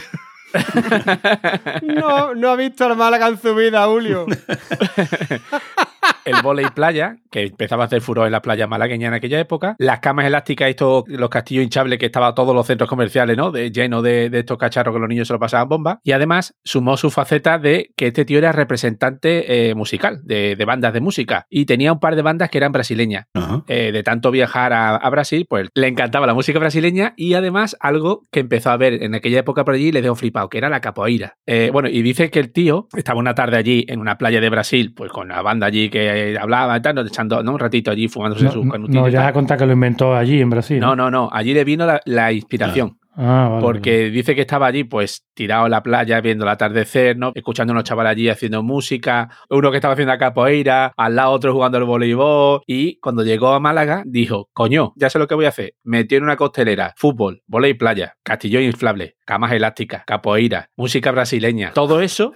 No, no ha visto el Málaga en su vida, Julio. el volei playa, que empezaba a hacer furor en la playa malagueña en aquella época, las camas elásticas, estos, los castillos hinchables que estaban todos los centros comerciales, ¿no? De, llenos de, de estos cacharros que los niños se lo pasaban bomba. Y además sumó su faceta de que este tío era representante eh, musical, de, de bandas de música. Y tenía un par de bandas que eran brasileñas. Eh, de tanto viajar a, a Brasil, pues le encantaba la música brasileña y además algo que empezó a ver en aquella época por allí le dio flipado, que era la capoeira. Eh, bueno, y dice que el tío estaba una tarde allí en una playa de Brasil, pues con la banda allí que hablaba y tal, ¿no? echando ¿no? un ratito allí fumándose No, sus no, canutitos. no, ya tal. a contar que lo inventó allí en Brasil. no, no, no, allí le vino la, la inspiración. Ah, vale, Porque dice que estaba allí, pues, tirado en la playa, viendo el atardecer, ¿no? Escuchando a unos chavales allí haciendo música, uno que estaba haciendo la capoeira, al lado otro jugando al voleibol. Y cuando llegó a Málaga, dijo, coño, ya sé lo que voy a hacer. Metió en una costelera, fútbol, volei playa, castillo inflable, camas elásticas, capoeira, música brasileña, todo eso.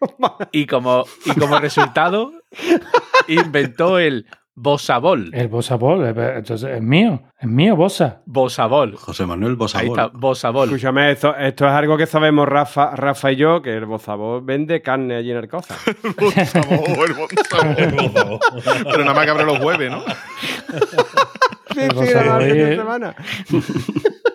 Y como, y como resultado, inventó el Bosabol. El Bosabol, entonces es mío, es mío, Bosa. Bosabol. José Manuel Ahí Bosabol. está, Bosabol. Escúchame, esto, esto es algo que sabemos Rafa, Rafa y yo, que el bozabor vende carne allí en el Cosa. Buen sabor, buen sabor. Pero nada más que abre los jueves, ¿no? Sí, El sí, bozabor la fin de es- semana.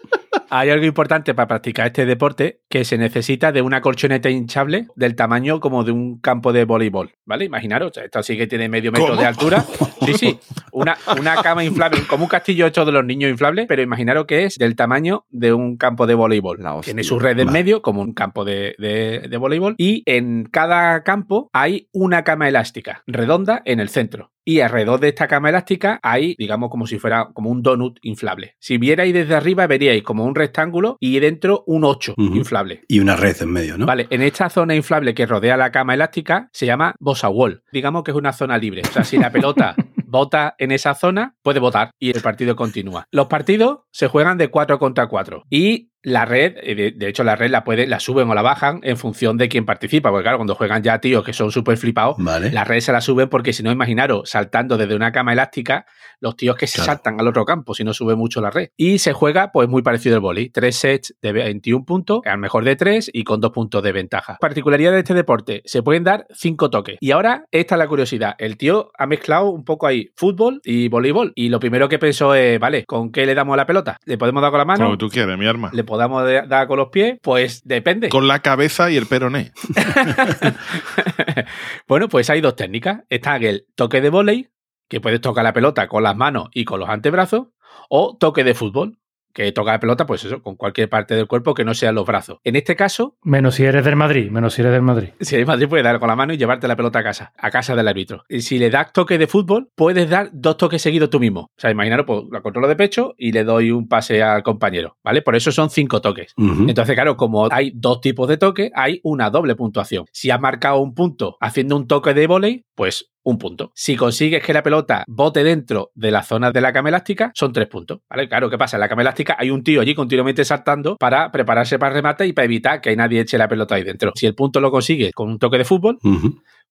Hay algo importante para practicar este deporte que se necesita de una colchoneta hinchable del tamaño como de un campo de voleibol, ¿vale? Imaginaros, esto sí que tiene medio metro ¿Cómo? de altura. Sí, sí, una, una cama inflable, como un castillo hecho de los niños inflable, pero imaginaros que es del tamaño de un campo de voleibol. Hostia. Tiene su red en medio, como un campo de, de- de voleibol, y en cada campo hay una cama elástica redonda en el centro. Y alrededor de esta cama elástica hay, digamos, como si fuera como un donut inflable. Si vierais desde arriba, veríais como un rectángulo y dentro un 8 Ujú. inflable. Y una red en medio, ¿no? Vale, en esta zona inflable que rodea la cama elástica se llama Bossa Wall. Digamos que es una zona libre. O sea, si la pelota bota en esa zona, puede votar y el partido continúa. Los partidos se juegan de 4 contra 4 y la red, eh, de, de hecho la red la puede, la suben o la bajan en función de quién participa, porque claro, cuando juegan ya tíos que son súper flipados, Vale. la red se la suben porque si no, imaginaros, saltando desde una cama elástica, los tíos que se Claro. saltan al otro campo, si no sube mucho la red. Y se juega, pues muy parecido al boli. Tres sets de 21 puntos, al mejor de tres y con dos puntos de ventaja. Particularidad de este deporte, se pueden dar cinco toques. Y ahora, esta es la curiosidad. El tío ha mezclado un poco ahí fútbol y voleibol. Y lo primero que pensó es, vale, ¿con qué le damos a la pelota? ¿Le podemos dar con la mano? Como tú quieres, mi arma. ¿Le podamos dar con los pies? Pues depende. Con la cabeza y el peroné. bueno, pues hay dos técnicas. Está el toque de volei, que puedes tocar la pelota con las manos y con los antebrazos, o toque de fútbol, que toca la pelota, pues eso, con cualquier parte del cuerpo que no sean los brazos. En este caso, Menos si eres del Madrid, menos si eres del Madrid. si eres Madrid, puedes dar con la mano y llevarte la pelota a casa, a casa del árbitro. Y si le das toque de fútbol, puedes dar dos toques seguidos tú mismo. O sea, imaginaros, pues la controlo de pecho y le doy un pase al compañero, ¿vale? Por eso son cinco toques. Entonces, claro, como hay dos tipos de toque, hay una doble puntuación. Si has marcado un punto haciendo un toque de volei, pues un punto. Si consigues que la pelota bote dentro de la zona de la cama elástica, son tres puntos. ¿Vale? Claro, ¿qué pasa? En la cama elástica hay un tío allí continuamente saltando para prepararse para el remate y para evitar que nadie eche la pelota ahí dentro. Si el punto lo consigues con un toque de fútbol.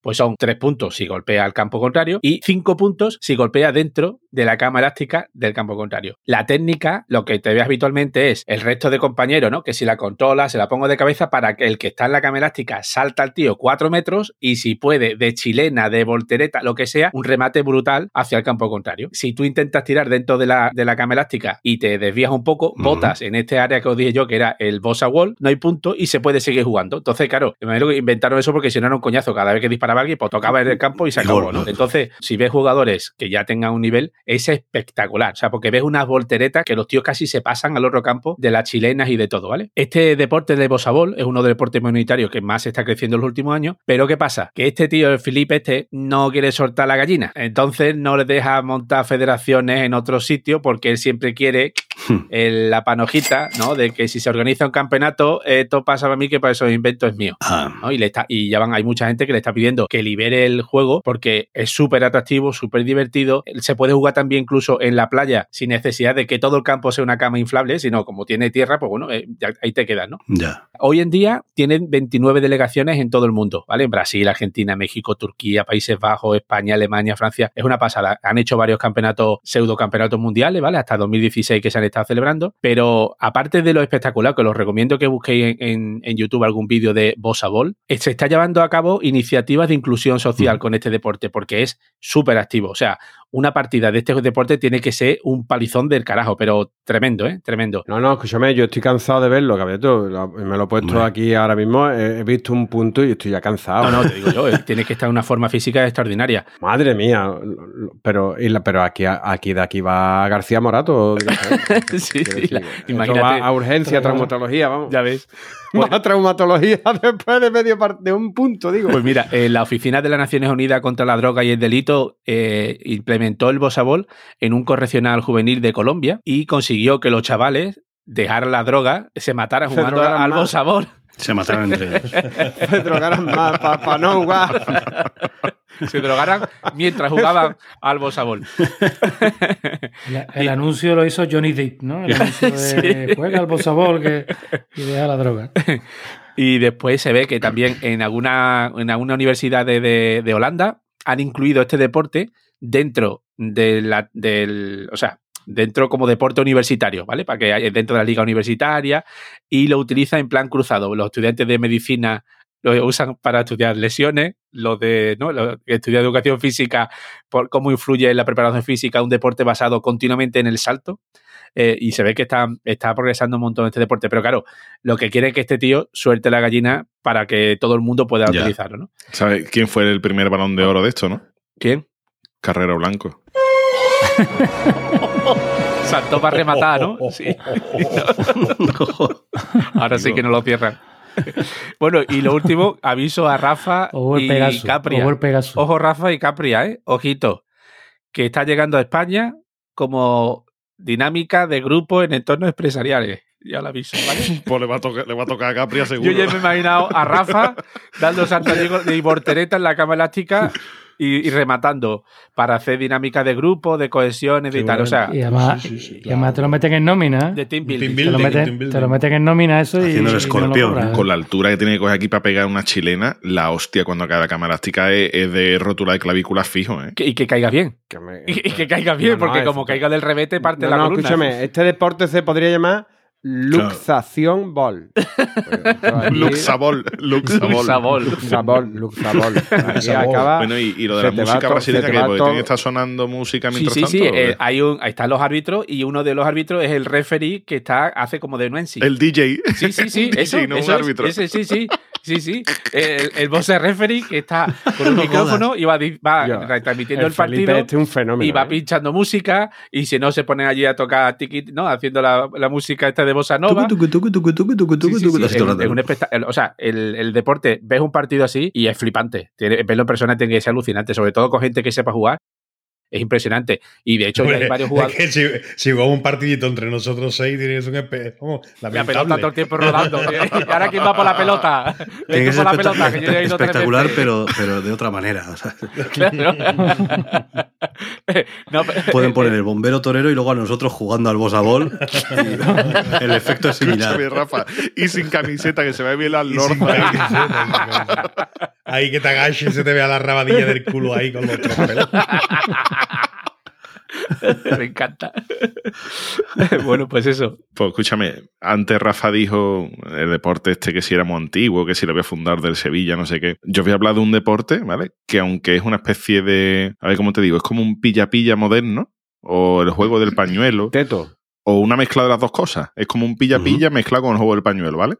Pues son tres puntos si golpea al campo contrario y cinco puntos si golpea dentro de la cama elástica del campo contrario. La técnica, lo que te ve habitualmente es el resto de compañeros, ¿no? Que si la controla, se la pongo de cabeza para que el que está en la cama elástica salta al tío cuatro metros y si puede, de chilena, de voltereta, lo que sea, un remate brutal hacia el campo contrario. Si tú intentas tirar dentro de la, de la cama elástica y te desvías un poco, botas en este área que os dije yo, que era el Bossa Wall, no hay punto y se puede seguir jugando. Entonces, claro, me imagino que inventaron eso porque si no era un coñazo. Cada vez que disparaba alguien, pues tocaba en el campo y se acabó, ¿no? Entonces, si ves jugadores que ya tengan un nivel, es espectacular. O sea, porque ves unas volteretas que los tíos casi se pasan al otro campo de las chilenas y de todo, ¿vale? Este deporte de Bosabol es uno de los deportes minoritarios que más está creciendo en los últimos años. Pero ¿qué pasa? Que este tío, el Felipe este, no quiere soltar la gallina. Entonces no le deja montar federaciones en otro sitio porque él siempre quiere el- la panojita, ¿no? De que si se organiza un campeonato, esto pasa para mí que para esos inventos es mío. Ah, ¿no? Y, le está, y ya van, hay mucha gente que le está pidiendo que libere el juego porque es súper atractivo, súper divertido. Se puede jugar también incluso en la playa sin necesidad de que todo el campo sea una cama inflable, sino como tiene tierra, pues bueno, eh, ahí te quedas, ¿no? ya. Hoy en día tienen 29 delegaciones en todo el mundo, ¿vale? En Brasil, Argentina, México, Turquía, Países Bajos, España, Alemania, Francia. Es una pasada. Han hecho varios campeonatos, pseudo campeonatos mundiales, ¿vale? Hasta 2016 que se han estado celebrando. Pero aparte de lo espectacular, que os recomiendo que busquéis en, en- en YouTube algún vídeo de Bossa Ball, eh, se está llevando a cabo iniciativas de inclusión social con este deporte, porque es súper activo. O sea, una partida de este deporte tiene que ser un palizón del carajo, pero tremendo, ¿eh? Tremendo. No, no, escúchame, yo estoy cansado de verlo. Lo- Me lo he puesto Hombre. aquí ahora mismo. He, visto un punto y estoy ya cansado. No, no, te digo yo, eh, tienes que estar en una forma física extraordinaria. Madre mía. Pero, pero aquí, aquí de aquí va García Morato. Sí, sí, la- imagínate. va a urgencia, traumatología, vamos. Ya ves. Más traumatología después de medio de un punto, digo. Pues mira, eh, la Oficina de las Naciones Unidas contra la Droga y el Delito eh, implementó el Bosabol en un correccional juvenil de Colombia y consiguió que los chavales dejaran la droga, se mataran Se jugando al más. Bosabol. Se mataron entre ellos. Se drogaran más para no jugar. Se drogaran mientras jugaban al Bosabol. El anuncio lo hizo Johnny Depp, ¿no? El anuncio de Sí. juega al bosabol que, y deja la droga. Y después se ve que también en alguna, en alguna universidad de, de- de Holanda han incluido este deporte dentro de la, del, o sea, dentro como deporte universitario, ¿vale? Para que haya dentro de la liga universitaria y lo utiliza en plan cruzado. Los estudiantes de medicina lo usan para estudiar lesiones, los de ¿no? los que estudian educación física, por cómo influye en la preparación física un deporte basado continuamente en el salto. Eh, y se ve que está, está progresando un montón este deporte. Pero claro, lo que quiere es que este tío suelte la gallina para que todo el mundo pueda Ya. utilizarlo, ¿no? ¿Sabes quién fue el primer balón de oro de esto, no? ¿Quién? Carrero Blanco. Saltó para rematar, ¿no? Sí. Ahora sí que no lo cierran. Bueno, y lo último, aviso a Rafa O el y Pegaso. Capria. O el Pegaso. Ojo, Rafa y Capria, ¿eh? Ojito. Que está llegando a España como dinámica de grupo en entornos empresariales. Ya lo aviso, ¿vale? Pues le va a tocar, le va a, tocar a Capria seguro. Yo ya me he imaginado a Rafa dando saltos de voltereta en la cama elástica y, y rematando para hacer dinámica de grupo, de cohesiones y Qué tal. O sea, Y además, Sí, sí, sí, y además te lo meten en nómina. de ¿eh? team Team building. Te lo, meten, team building. te lo meten en nómina eso y. Haciendo el y no lo escorpión, ¿eh? Con la altura que tiene que coger aquí para pegar una chilena, la hostia cuando cae la cama elástica es, es de rótula de clavícula fijo, ¿eh? Que- y que caiga bien. Que me- Y, y que caiga bien, No, no, porque es- como caiga del revete parte No, la no, columna. escúchame, este deporte se podría llamar luxación ball. Luxabol, Luxabol. Luxabol. Luxabol, luxabol. Aquí acaba. Bueno, y, y lo de la música brasileña, que tiene que estar sonando música Sí, mientras sí, sí. tanto. eh, hay un, ahí están los árbitros y uno de los árbitros es el referee que está hace como de Nuensi. El DJ. Sí, sí, sí. El Eso, DJ, no un eso es, árbitro. ese, sí, sí. Sí, sí. El, el boss referee que está con un No micrófono y va, va Yo, retransmitiendo el, partido. este es un fenómeno. y va ¿eh? pinchando música y si no se ponen allí a tocar tiki, no haciendo la, la música esta de bossa nova. O sea, el, el deporte, ves un partido así y es flipante. Tiene, verlo en persona tiene que ser alucinante, sobre todo con gente que sepa jugar. Es impresionante. Y de hecho, ya hay Hombre, varios es jugadores. que si, si jugamos un partidito entre nosotros seis, ser un espe- vamos, La pelota todo el tiempo rodando. y ahora quién va por la pelota. Que por la pelota, que yo he ido espectacular, pero, pero de otra manera. o sea, Claro. No, pero- pueden poner el bombero torero y luego a nosotros jugando al boss a ball. y el efecto es similar. Rafa. Y sin camiseta, que se ve bien la lorza. Ahí que te agaches y se te vea la rabadilla del culo ahí con los tres pelos. Me encanta. bueno, pues eso. Pues escúchame, antes Rafa dijo el deporte este que si era muy antiguo, que si lo voy a fundar del Sevilla, no sé qué. Yo voy a hablar de un deporte, ¿vale? Que aunque es una especie de. A ver cómo te digo, es como un pilla-pilla moderno, o el juego del pañuelo, Teto. O una mezcla de las dos cosas. Es como un pilla-pilla mezclado con el juego del pañuelo, ¿vale?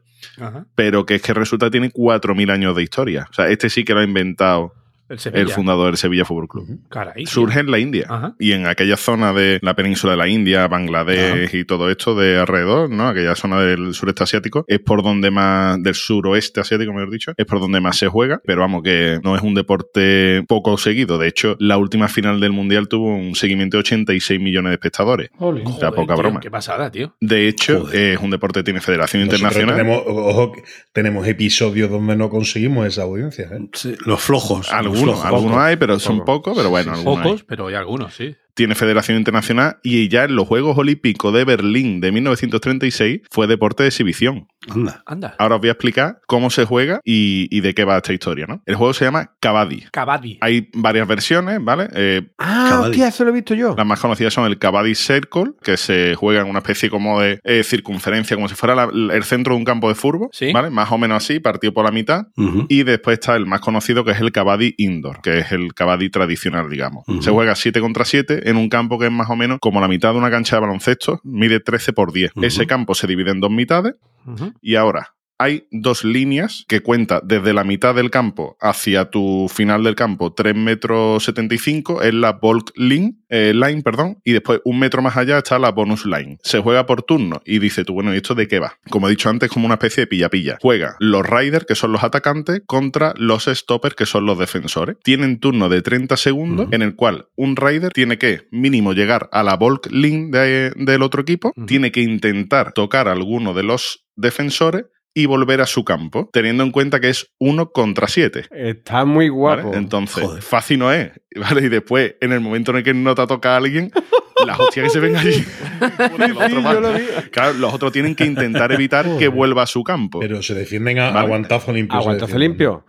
Pero que es que resulta que tiene 4.000 años de historia. O sea, este sí que lo ha inventado El Sevilla. el fundador del Sevilla Fútbol Club. Caray. Surge en la India. Ajá. Y en aquella zona de la península de la India, Bangladesh y todo esto de alrededor, ¿no? Aquella zona del sureste asiático, es por donde más, del suroeste asiático, mejor dicho, es por donde más se juega. Pero vamos, que no es un deporte poco seguido. De hecho, la última final del Mundial tuvo un seguimiento de 86 millones de espectadores. O sea, Joder, poca tío, broma. Qué pasada, tío. De hecho, Joder. es un deporte que tiene federación Nosotros internacional. Tenemos, ojo, tenemos episodios donde no conseguimos esa audiencia. ¿eh? Sí, los flojos. Algunos, algunos hay, pero son Poco. pocos, pero bueno, algunos hay. Pocos, pero hay algunos, sí. Tiene federación internacional y ya en los Juegos Olímpicos de Berlín de 1936 fue deporte de exhibición. Anda. Anda. Ahora os voy a explicar cómo se juega y, y de qué va esta historia, ¿no? El juego se llama Kabaddi. Kabaddi. Hay varias versiones, ¿vale? Eh, Ah, hostia, eso lo he visto yo. las más conocidas son el Kabaddi Circle, que se juega en una especie como de eh, circunferencia, como si fuera la- el centro de un campo de fútbol, Sí. ¿vale? Más o menos así, partido por la mitad. Y después está el más conocido que es el Kabaddi Indoor, que es el Kabaddi tradicional, digamos. Se juega 7 contra 7 en un campo que es más o menos como la mitad de una cancha de baloncesto, mide 13 por 10. Ujú. Ese campo se divide en dos mitades y ahora hay dos líneas que cuenta desde la mitad del campo hacia tu final del campo, 3 metros 75, es la bulk line, eh, line, perdón, y después un metro más allá está la bonus line. Se juega por turno y dice tú, bueno, ¿y esto de qué va? Como he dicho antes, como una especie de pilla-pilla. Juega los riders, que son los atacantes, contra los stoppers, que son los defensores. Tienen turno de 30 segundos en el cual un rider tiene que mínimo llegar a la bulk line de- del otro equipo, tiene que intentar tocar a alguno de los defensores y volver a su campo, teniendo en cuenta que es uno contra siete. Está muy ¿vale? guapo. Entonces, Joder. fácil no es. ¿vale? Y después, en el momento en el que no te toca a alguien, las hostias que se ven allí. Los otros Claro, los otros tienen que intentar evitar que vuelva a su campo. Pero se defienden a Vale. aguantazo limpio. Aguantazo limpio.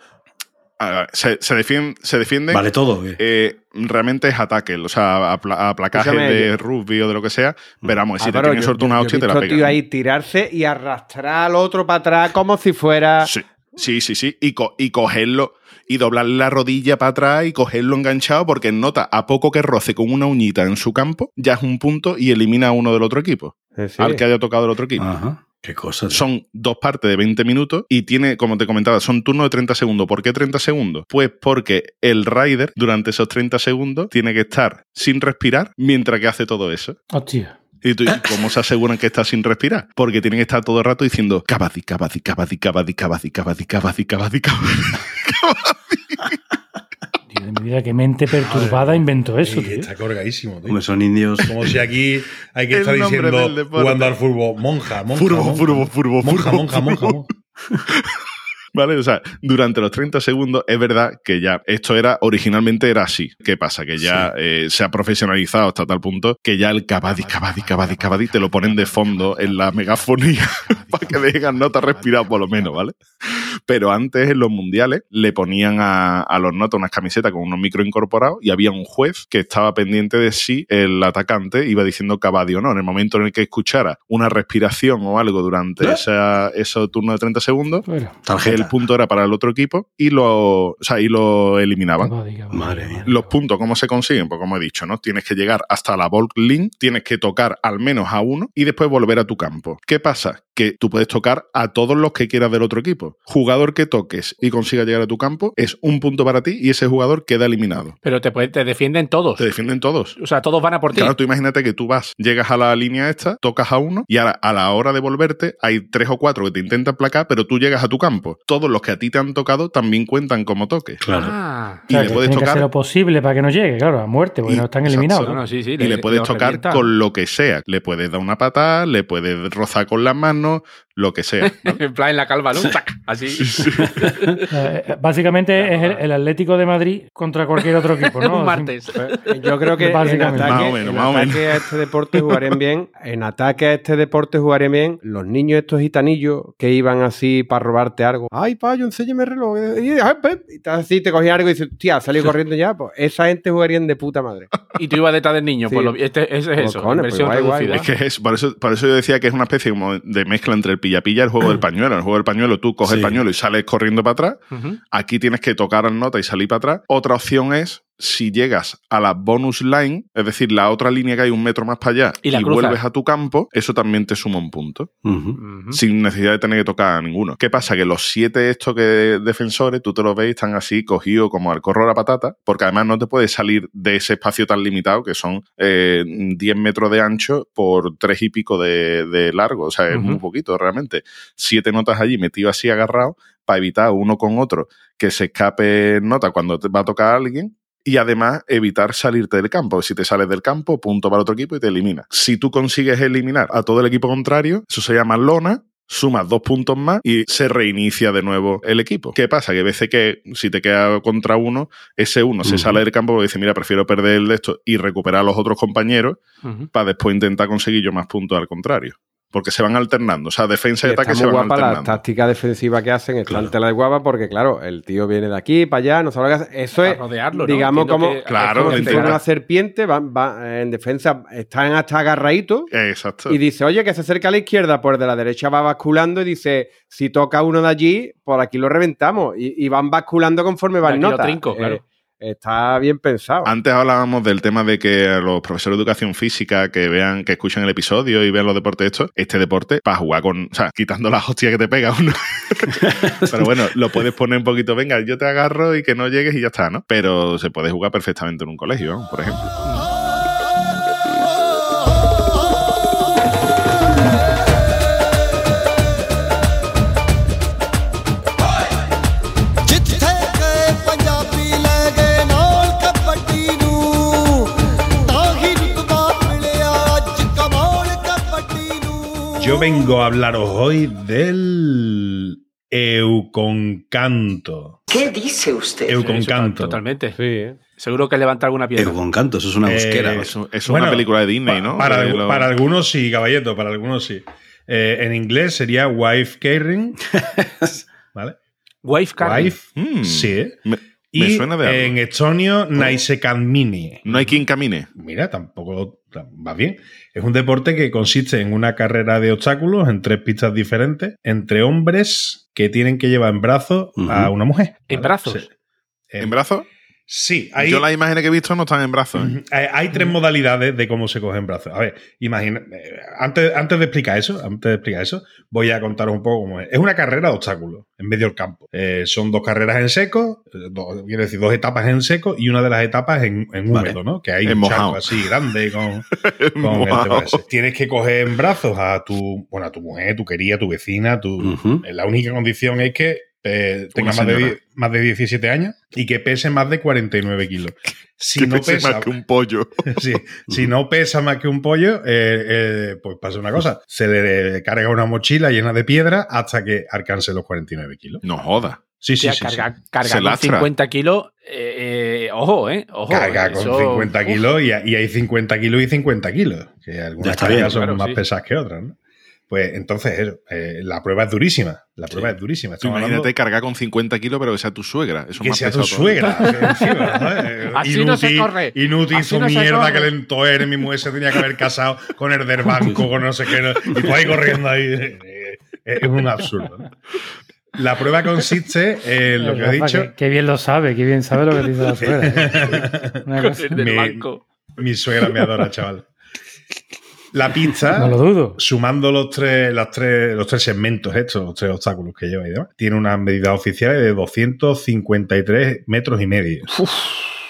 Ah, se, se defienden, se defienden Vale todo. eh, realmente es ataque, o sea, apla- aplacaje Escúchame, de yo- rugby o de lo que sea, pero vamos, si te Álvaro, tienes una yo- yo hostia, he te la tío ahí tirarse y arrastrar al otro para atrás como si fuera. Sí, sí, sí, sí. Y, co- y cogerlo y doblarle la rodilla para atrás y cogerlo enganchado porque nota a poco que roce con una uñita en su campo, ya es un punto y elimina a uno del otro equipo, sí. al que haya tocado del otro equipo. Ajá. Qué cosa. tío. Son dos partes de 20 minutos y tiene, como te comentaba, son turnos de 30 segundos. ¿Por qué 30 segundos? Pues porque el rider durante esos 30 segundos tiene que estar sin respirar mientras que hace todo eso. Hostia. ¿Y tú, ¿y cómo se aseguran que está sin respirar? Porque tienen que estar todo el rato diciendo cabadi, cabadi, cabadi, cabadi, cabadi, cabadi, cabadi, cabadi, cabadi. Dios de mi vida, qué mente perturbada inventó eso, tío. está colgadísimo, tío. Hombre, son indios. Como si aquí hay que estar diciendo jugando al fútbol. Monja, monja. Furbo, monja. furbo, furbo, Monja, furbo, monja, monja, monja. ¿Vale? O sea, durante los 30 segundos es verdad que ya esto era, originalmente era así. ¿Qué pasa? Que ya eh, se ha profesionalizado hasta tal punto que ya el cabadi, cabadi, cabadi, cabadi te lo ponen de fondo en la megafonía para que dejen nota respirar por lo menos, ¿vale? Pero antes en los mundiales le ponían a, a los notas unas camisetas con unos micro incorporados y había un juez que estaba pendiente de si el atacante iba diciendo cabadi o no. En el momento en el que escuchara una respiración o algo durante ¿Eh? esa, ese turno de 30 segundos, Bueno, Tarjeta. El punto era para el otro equipo y lo, o sea, y lo eliminaban. diga, Madre mía. Los puntos, ¿cómo se consiguen? Pues como he dicho, ¿no? Tienes que llegar hasta la bulk link, tienes que tocar al menos a uno y después volver a tu campo. ¿Qué pasa? Que tú puedes tocar a todos los que quieras del otro equipo. Jugador que toques y consiga llegar a tu campo es un punto para ti y ese jugador queda eliminado. Pero te, puede- te defienden todos. Te defienden todos. O sea, todos van a por ti. Claro, tú imagínate que tú vas, llegas a la línea esta, tocas a uno y ahora a la hora de volverte hay tres o cuatro que te intentan placar, pero tú llegas a tu campo. Todos los que a ti te han tocado también cuentan como toques. Claro. Ah. O sea, y le que puedes tienen que hacer tocar lo posible para que no llegue, claro, a muerte, porque Y- no están eliminados. No, ¿no? no, sí, sí. y le puedes tocar revienta. con lo que sea. Le puedes dar una patada, le puedes rozar con las manos, no lo que sea. ¿no? en plan en la calva, ¿no? Tac, Así. Eh, eh, básicamente es el, el Atlético de Madrid contra cualquier otro equipo, ¿no? Un martes. Pues, Yo creo que en ataque, Más o menos, en ataque menos. a este deporte jugarían bien. En ataque a este deporte jugarían bien los niños estos gitanillos que iban así para robarte algo. Ay, payo, enséñame el reloj. Y, y te- así te cogían algo y dices, tía, salió corriendo ya. Pues esa gente jugarían de puta madre. Y tú ibas detrás del niño. Sí. Pues lo- este, ese es Pues, eso. pues guay, guay. Es que es, por eso, por eso yo decía que es una especie como de mezcla entre el pilla-pilla y el juego del pañuelo. En el juego del pañuelo tú coges Sí. el pañuelo y sales corriendo para atrás. Aquí tienes que tocar al nota y salir para atrás. Otra opción es si llegas a la bonus line, es decir, la otra línea que hay un metro más para allá, Y la vuelves a tu campo, eso también te suma un punto, sin necesidad de tener que tocar a ninguno. ¿Qué pasa? Que los siete estos que defensores, tú te los ves, están así cogidos como al corro a la patata, porque además no te puedes salir de ese espacio tan limitado que son eh, 10 metros de ancho por tres y pico de, de largo. O sea, es muy poquito realmente. Siete notas allí metido así agarrado para evitar uno con otro que se escape nota cuando te va a tocar a alguien. Y además evitar salirte del campo. Si te sales del campo, punto para otro equipo y te elimina. Si tú consigues eliminar a todo el equipo contrario, eso se llama lona, sumas dos puntos más y se reinicia de nuevo el equipo. ¿Qué pasa? Que a veces que si te queda contra uno, ese uno se sale del campo porque dice, mira, prefiero perder el de esto y recuperar a los otros compañeros para después intentar conseguir yo más puntos al contrario. Porque se van alternando. O sea, defensa y, ataque se van guapa la alternando. táctica defensiva que hacen, está Claro. en tela de guapa, porque claro, el tío viene de aquí para allá, no sabe lo que hace. Eso Para es, rodearlo, ¿no? digamos, Entiendo como, que- es Claro, como una serpiente, van, van, en defensa, están hasta agarraditos. Exacto. Y dice, oye, que se acerca a la izquierda, pues de la derecha va basculando y dice, si toca uno de allí, por aquí lo reventamos. Y, y van basculando conforme van aquí lo trinco, Eh, claro. Está bien pensado. Antes hablábamos del tema de que los profesores de educación física que vean, que escuchen el episodio y vean los deportes estos, este deporte para jugar con, o sea, quitando las hostias que te pega uno. Pero bueno, lo puedes poner un poquito, venga, yo te agarro y que no llegues y ya está, ¿no? Pero se puede jugar perfectamente en un colegio, ¿no? por ejemplo. Yo vengo a hablaros hoy del Euconcanto. ¿Qué dice usted? Euconcanto. Totalmente. Sí, ¿eh? Seguro que levanta alguna piedra. Eco con canto, eso es una Eh. Eso, eso es Bueno, una película de Disney, ¿no? Para, lo- para algunos sí, caballito, para algunos sí. Eh, en inglés sería wife carrying, ¿vale? Wave Carry. Wife, Mm. sí. ¿eh? Me, Y me suena de algo. en estonio, Naisekanmini. No hay quien camine. Mira, tampoco va bien. Es un deporte que consiste en una carrera de obstáculos en tres pistas diferentes entre hombres que tienen que llevar en brazos a una mujer. ¿En brazos? Sí. ¿En brazos? Sí, hay, Yo las imágenes que he visto no están en brazos. ¿eh? Hay, hay tres modalidades de cómo se cogen brazos. A ver, imagina, eh, antes, antes de explicar eso, antes de explicar eso, voy a contaros un poco cómo es. Es una carrera de obstáculos en medio del campo. Eh, son dos carreras en seco, dos, quiero decir, dos etapas en seco y una de las etapas en, en Vale. húmedo, ¿no? Que hay En un charco así grande con, con el Wow. tema ese. Tienes que coger en brazos a tu, bueno, a tu mujer, tu querida, tu vecina, tu. La única condición es que eh, tenga más de, más de 17 años y que pese más de 49 kilos. Si Que no pese pesa, más que un pollo. sí, si no pesa más que un pollo, eh, eh, pues pasa una cosa. Se le carga una mochila llena de piedra hasta que alcance los 49 kilos. No joda. Sí, sí, sí. sí. carga, carga Se con lastra. 50 kilos. eh, eh, ojo, ¿eh? Ojo. Carga con eso- 50 Uf. kilos y, y hay 50 kilos y 50 kilos. Que algunas cargas bien, son claro, más sí. pesadas que otras, ¿no? Pues entonces, eh, la prueba es durísima. La prueba es durísima. Tú Estamos imagínate hablando cargar con 50 kilos, pero que sea tu suegra. Eso que más sea tu suegra. encima, ¿sabes? Así no se corre. Inútil Así su no mierda que le entoere. Mi mujer se tenía que haber casado con el del banco, con no sé qué. Y tú ahí corriendo ahí. eh, Es un absurdo. ¿no? La prueba consiste en lo que he Rafa, dicho. que- Qué bien lo sabe, qué bien sabe lo que dice la suegra. ¿eh? Una cosa- El del banco. Mi suegra me adora, chaval. La pista. no lo dudo. sumando los tres, las tres, los tres segmentos estos, los tres obstáculos que lleva y demás, tiene una medida oficial de 253 metros y medio.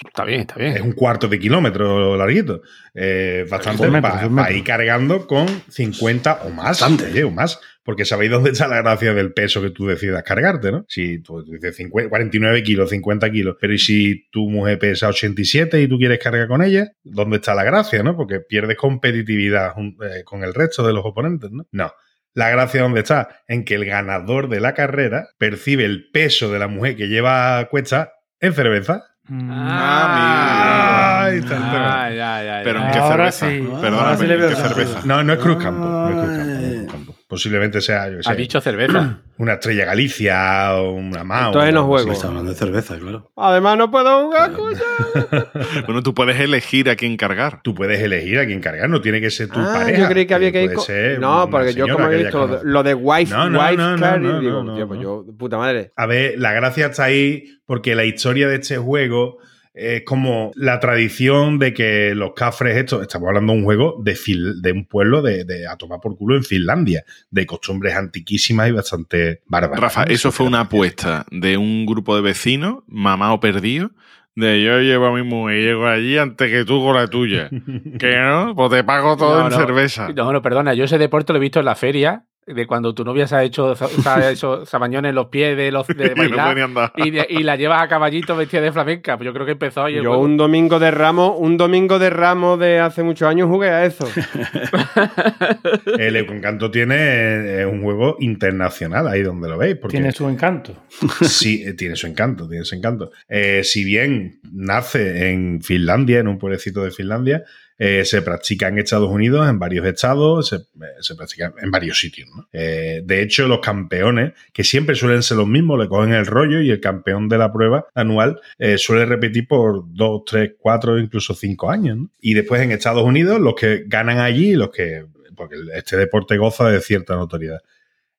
Está bien, está Es bien. un cuarto de kilómetro larguito. Eh, bastante para ir cargando con 50 o más. Bastante. oye, o más. Porque sabéis dónde está la gracia del peso que tú decidas cargarte, ¿no? Si tú dices 50 49 kilos, 50 kilos, pero ¿y si tu mujer pesa 87 y tú quieres cargar con ella? ¿Dónde está la gracia, no? Porque pierdes competitividad eh, con el resto de los oponentes, ¿no? No. La gracia dónde está, en que el ganador de la carrera percibe el peso de la mujer que lleva a cuesta en cerveza. Mm. Ah, Ahí está el tema. Ah, ya, ya, ya. Pero ¿en qué Ahora cerveza? sí. Perdóname, Ahora sí le ¿en veo qué sentido. cerveza? No, no es Cruz Campo. No es Cruz Campo, no es Cruz Campo. Posiblemente sea, yo qué sé, Ha dicho cerveza. una estrella Galicia o una Mao. Entonces no juego. Está hablando de cerveza, claro. Además, no puedo jugar con Bueno, tú puedes elegir a quién cargar. Tú puedes elegir a quién cargar, no tiene que ser tu Ah, pareja. yo creí que había que ir con... No, porque yo como he visto lo de, conocido. lo de wife, No, no, wife no, no, carry, no, digo, no, tío, no. pues yo, puta madre. A ver, la gracia está ahí porque la historia de este juego es como la tradición de que los cafres estos, estamos hablando de un juego de, Fil- de un pueblo de, de a tomar por culo en Finlandia, de costumbres antiquísimas y bastante bárbaras. Rafa, ¿no? eso fue una apuesta de un grupo de vecinos, mamá o perdido, de yo llevo a mi mujer, llego allí antes que tú con la tuya. que no, pues te pago todo No, en no. cerveza. No, no, perdona. Yo ese deporte lo he visto en la feria, de cuando tu novia se ha hecho, se ha hecho sabañones en los pies de, los, de Y no puede bailar y, de- y la llevas a caballito vestida de flamenca. Pues yo creo que empezó Yo juego. un domingo de ramo, un domingo de ramo de hace muchos años jugué a eso. El Encanto tiene eh, un juego internacional ahí donde lo veis. Porque Tiene su encanto. Sí, eh, tiene su encanto, tiene su encanto. Eh, si bien nace en Finlandia, en un pueblecito de Finlandia, eh, se practica en Estados Unidos, en varios estados, se, eh, se practica en varios sitios. ¿no? Eh, de hecho, los campeones, que siempre suelen ser los mismos, le cogen el rollo y el campeón de la prueba anual suele repetir por dos, tres, cuatro, incluso cinco años. ¿no? Y después en Estados Unidos, los que ganan allí, los que, porque este deporte goza de cierta notoriedad.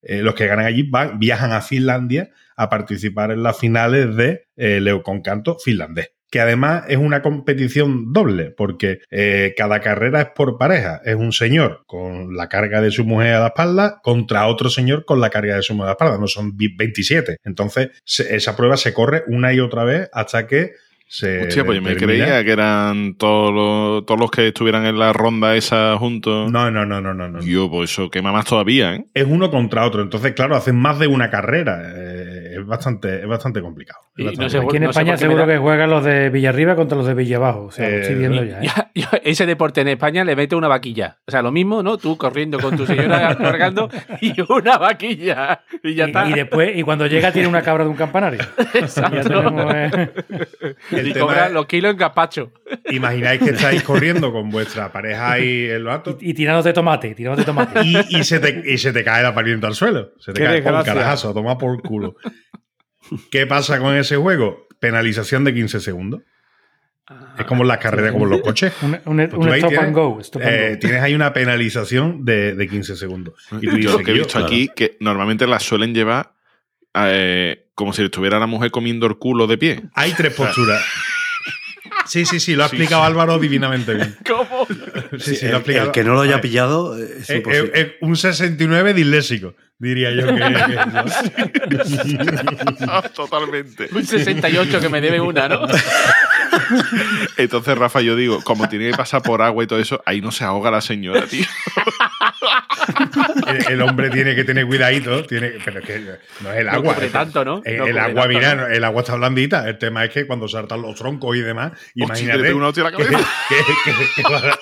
Los que ganan allí van, viajan a Finlandia a participar en las finales de eh, Leuconcanto finlandés. Que además es una competición doble, porque eh, cada carrera es por pareja. Es un señor con la carga de su mujer a la espalda contra otro señor con la carga de su mujer a la espalda. No son 27. Entonces, esa prueba se corre una y otra vez hasta que se. Hostia, pues yo me creía que eran todos los, todos los que estuvieran en la ronda esa juntos. No, no, no, no, no. no. Yo, pues eso quema más todavía, ¿eh? es uno contra otro. Entonces, claro, hacen más de una carrera. Eh, es, bastante, es bastante complicado. Es Y bastante no sé, complicado. Aquí en no España seguro da- que juegan los de Villarriba contra los de Villabajo. O sea, lo estoy Eh, viendo Y- ya. ¿eh? ya- ya- ese deporte en España le mete una vaquilla. O sea, lo mismo, ¿no? Tú corriendo con tu señora cargando y una vaquilla. Y ya está. Y, y después, y cuando llega, tiene una cabra de un campanario. Exacto. Ya tenemos, eh, El y tema cobra es- los kilos en gazpacho. Imagináis que estáis corriendo con vuestra pareja ahí en los altos y, y tirándote tomate, tirándote tomate. y, y se te, y se te cae la parienta al suelo. Se te Qué cae por carajazo, toma por culo. ¿Qué pasa con ese juego? Penalización de 15 segundos. Es como en las carreras, como en los coches. Un, un- Pues un stop tienes, and go. stop and eh, go. tienes ahí una penalización de, de 15 segundos. Y tú Yo lo que he "Tío, visto aquí, que normalmente las suelen llevar eh, como si estuviera la mujer comiendo el culo de pie. Hay tres posturas. Sí, sí, sí, lo ha explicado Álvaro divinamente bien. ¿Cómo? Sí, sí, el, lo ha explicado. el que no lo haya Vale. pillado eh, es Eh, imposible. eh, eh, un 69 disléxico, diría yo que. Totalmente. Un 68 que me debe una, ¿no? Entonces, Rafa, yo digo, como tiene que pasar por agua y todo eso, ahí no se ahoga la señora, tío. el, el hombre tiene que tener cuidadito, tiene, pero es que no es el No agua. es- tanto, ¿no? El, No agua, tanto, mira, ¿no? el agua está blandita. El tema es que cuando saltan los troncos y demás, imagínate. una la que- que- que va-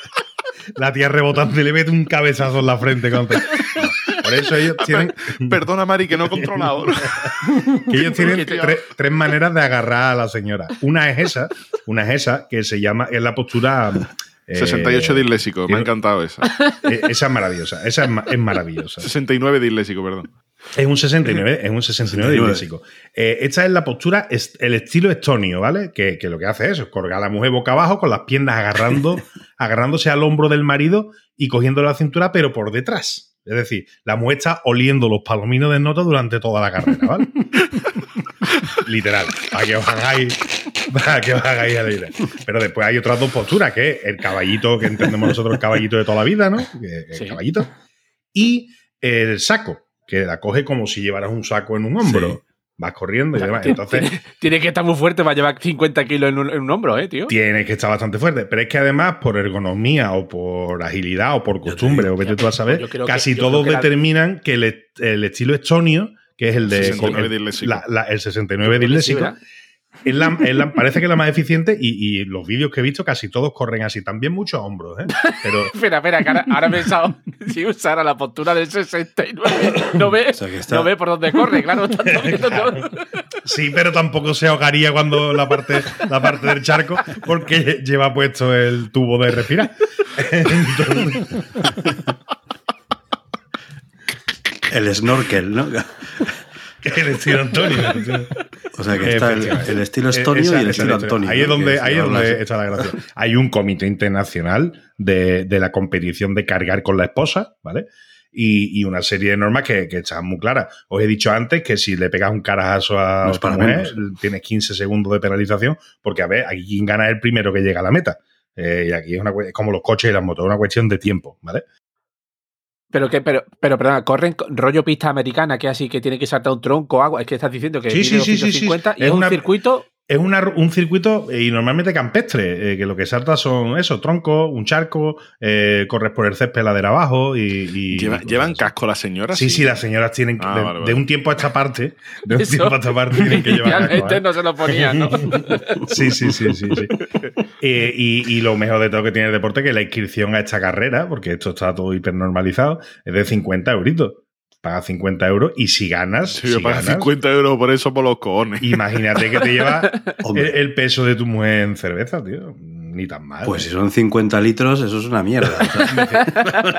la tía rebotando y le mete un cabezazo en la frente. contra- Por eso ellos tienen, Perdona, Mari, que no he controlado. que ellos tienen tres, tres maneras de agarrar a la señora. Una es esa, una es esa, que se llama, es la postura. Eh, 68 disléxico, me ha encantado esa. eh, Esa es maravillosa, esa es, ma- es maravillosa. 69 disléxico, perdón. Es un 69, es un 69 disléxico. Eh, esta es la postura, es el estilo estonio, ¿vale? Que, que lo que hace es colgar a la mujer boca abajo con las piernas agarrando, agarrándose al hombro del marido y cogiendo la cintura, pero por detrás. Es decir, la mujer está oliendo los palominos de nota durante toda la carrera, ¿vale? Literal, para que os hagáis, para que os hagáis a la idea. Pero después hay otras dos posturas, que es el caballito, que entendemos nosotros el caballito de toda la vida, ¿no? El Sí. caballito. Y el saco, que la coge como si llevaras un saco en un hombro. Vas corriendo y demás. Entonces, Tiene que estar muy fuerte para llevar 50 kilos en un, en un hombro, ¿eh, tío? tiene que estar bastante fuerte. Pero es que además, por ergonomía o por agilidad o por costumbre, o vete tú a saber, que- casi todos la- determinan que el, el estilo estonio, que es el de 69 el, la- la- el 69 Sí, disléxico, ¿verdad? es la- es la- parece que es la más eficiente y, y los vídeos que he visto casi todos corren así. También muchos hombros, ¿eh? Pero Espera, espera, que ahora, ahora he pensado, si usara la postura del 69, no ve, sea, que está- no ve por dónde corre, claro. sí, pero tampoco se ahogaría cuando la parte, la parte del charco porque lleva puesto el tubo de respirar. Entonces, El snorkel, ¿no? el estilo Antonio. O sea que está el, estilo estonio esa- y el esa estilo es Antonio. Ahí es donde, ahí es donde está la gracia. Hay un comité internacional de, de la competición de cargar con la esposa, ¿vale? Y, y una serie de normas que, que están muy claras. Os he dicho antes que si le pegas un carajazo a No es para mujer, menos. tienes 15 segundos de penalización, porque a ver, aquí quien gana es el primero que llega a la meta. Eh, y aquí es una cue- como los coches y las motos, es una cuestión de tiempo, ¿vale? Pero que, pero, pero, perdona, corren co- rollo pista americana, que así que tiene que saltar un tronco o agua. Es que estás diciendo que Sí, sí, sí, sí, sí. 250 y Es es un una- circuito. Es una un circuito eh, y normalmente campestre, eh, que lo que salta son eso, troncos, un charco, eh, corres por el césped ladera abajo y... Lleva- ¿Llevan casco las señoras? Sí, sí, las señoras tienen que, Ah, de, vale, vale. de un tiempo a esta parte, de un Eso. tiempo a esta parte tienen que llevar casco, Inicialmente ¿eh? no se lo ponían, ¿no? Sí, sí, sí, sí. sí. Eh, y, y lo mejor de todo que tiene el deporte es que la inscripción a esta carrera, porque esto está todo hipernormalizado, es de 50 euritos. Pagas 50 euros y si ganas, Sí, si yo pago ganas, 50 euros por eso por los cojones. imagínate que te lleva el, el peso de tu mujer en cerveza, tío. Ni tan mal. pues si son 50 litros, eso es una mierda.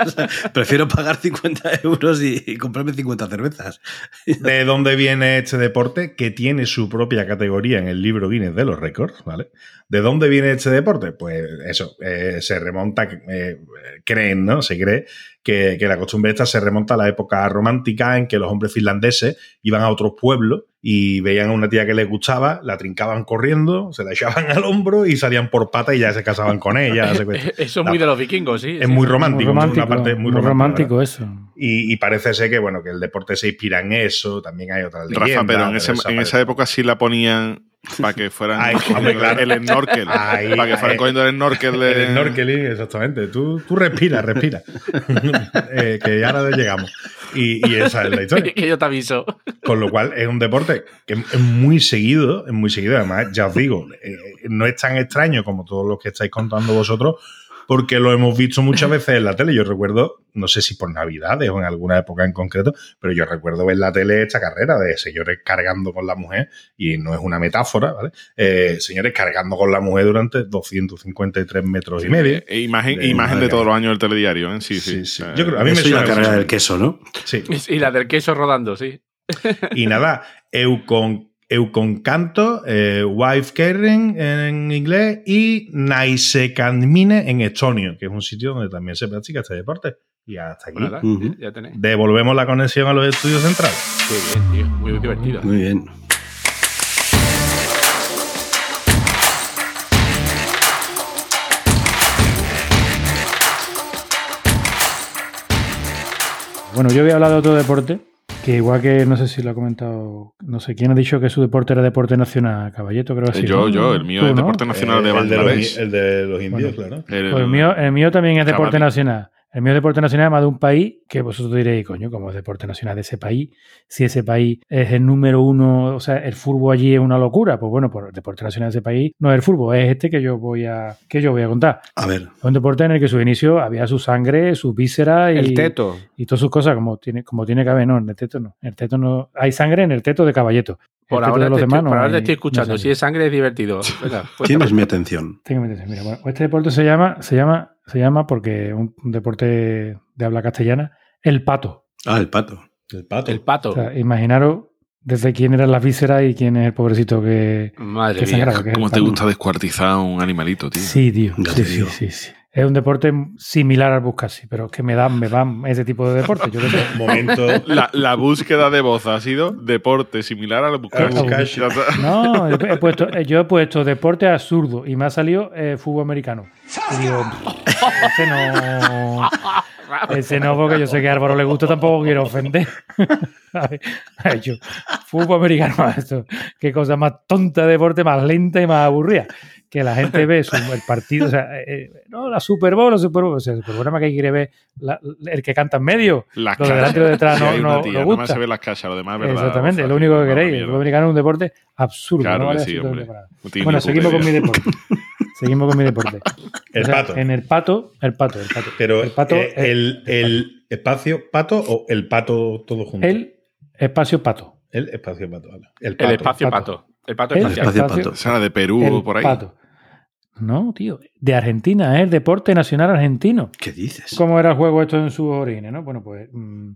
O sea, prefiero pagar 50 euros y, y comprarme 50 cervezas. ¿De dónde viene este deporte que tiene su propia categoría en el libro Guinness de los récords? ¿Vale? ¿De dónde viene este deporte? Pues eso, eh, se remonta, eh, creen, ¿no? Se cree que, que la costumbre esta se remonta a la época romántica en que los hombres finlandeses iban a otros pueblos y veían a una tía que les gustaba, la trincaban corriendo, se la echaban al hombro y salían por pata y ya se casaban con ella. Eso es muy de los vikingos, sí. Es sí. muy Muy romántico, una parte muy romántico eso. Y, y parece ser que, bueno, que el deporte se inspira en eso, también hay otras leyendas. Rafa, pero en, ese- esa en esa parece- época sí la ponían para que fueran Ay, cogiendo hombre, claro. el snorkel. Ay, para que fueran cogiendo el snorkel de. El snorkeling, exactamente. Tú, tú respira, respira. Eh, que ya ahora llegamos. Y, y esa es la historia. que yo te aviso. Con lo cual es un deporte que es muy seguido, es muy seguido. Además, ya os digo, eh, no es tan extraño como todos los que estáis contando vosotros, porque lo hemos visto muchas veces en la tele. Yo recuerdo, no sé si por Navidades o en alguna época en concreto, pero yo recuerdo ver en la tele esta carrera de señores cargando con la mujer, y no es una metáfora, ¿vale? Eh, señores cargando con la mujer durante 253 metros y medio. E imagen, De- imagen de todos los años del telediario, ¿eh? Sí, sí. Sí, sí. Eh, Yo creo- a mí me y la suena carrera del queso, ¿no? Sí. Y la del queso rodando, sí. Y nada, Eucon, Euconcanto, eh, Wife Keren en inglés y Naisekanmine en estonio, que es un sitio donde también se practica este deporte. Y hasta aquí. Ya tenéis. Devolvemos la conexión a los estudios centrales. Qué bien, tío. Muy divertido. Muy bien. Bueno, yo había hablado de otro deporte, que igual que no sé si lo ha comentado, no sé quién ha dicho que su deporte era deporte nacional, Caballeto, creo que Eh, sí. yo, ¿no? yo, el mío es ¿no? Deporte Nacional de Eh, el, de Bangladesh. los, el de los indios, Bueno. claro. El- Pues el mío, el mío también es deporte nacional. El mío es deporte nacional más de un país que vosotros diréis, coño, como es deporte nacional de ese país, si ese país es el número uno, o sea, el fútbol allí es una locura, pues bueno, pues el deporte nacional de ese país no es el fútbol, es este que yo voy a, que yo voy a contar. A ver, Es un deporte en el que su inicio había su sangre, sus vísceras y, El teto. y todas sus cosas como tiene, como tiene que haber, no, en el teto no. En el teto no. Hay sangre en el teto de caballeto. Por ahora, de los te, demás estoy, por ahora te estoy no escuchando. si es sangre, es divertido. Venga, tienes mi atención. Tengo que meterse. Mira, bueno, este deporte se llama, se llama, se llama porque un, un deporte de habla castellana, el pato. Ah, el pato. El pato. El pato. O sea, imaginaros desde quién eran las vísceras y quién es el pobrecito que, Madre que mía. que el ¿Cómo te gusta descuartizar a un animalito, tío? Sí, tío. Sí, sí, sí, sí. Es un deporte similar al buscasi, pero es que me dan, me van ese tipo de deporte. Yo creo que- Momento. La, la búsqueda de voz ha sido deporte similar Al está. No, he puesto, eh, yo he puesto deporte absurdo y me ha salido eh, fútbol americano. Y digo, ese no. Ese no, porque yo sé que a Álvaro le gusta, tampoco quiero ofender. A ver, fútbol americano, esto. Qué cosa más tonta de deporte, más lenta y más aburrida. Que la gente ve su- el partido, o sea, eh, eh, no, la Super Bowl, la Super Bowl, o sea, el programa que quiere ver la- el que canta en medio. Las Lo de delante y lo de detrás Sí, no- no- tía, no gusta. se ve las cachas, lo demás es verdad. Exactamente, es lo único que queréis. El americano es un deporte absurdo. Claro no que sí, hombre. Bueno, seguimos con mi deporte. seguimos con mi deporte. El O sea, pato. En el pato, el pato, el pato. Pero el pato, eh, el, el espacio pato o el pato todo junto. el espacio pato. El espacio pato. vale. El El pato. espacio pato. pato. El pato El espacial. espacio espacio- pato. Era de Perú el o por ahí. pato. No, tío, de Argentina, es el deporte nacional argentino. ¿Qué dices? ¿Cómo era el juego esto en sus orígenes? ¿no? Bueno, pues mm,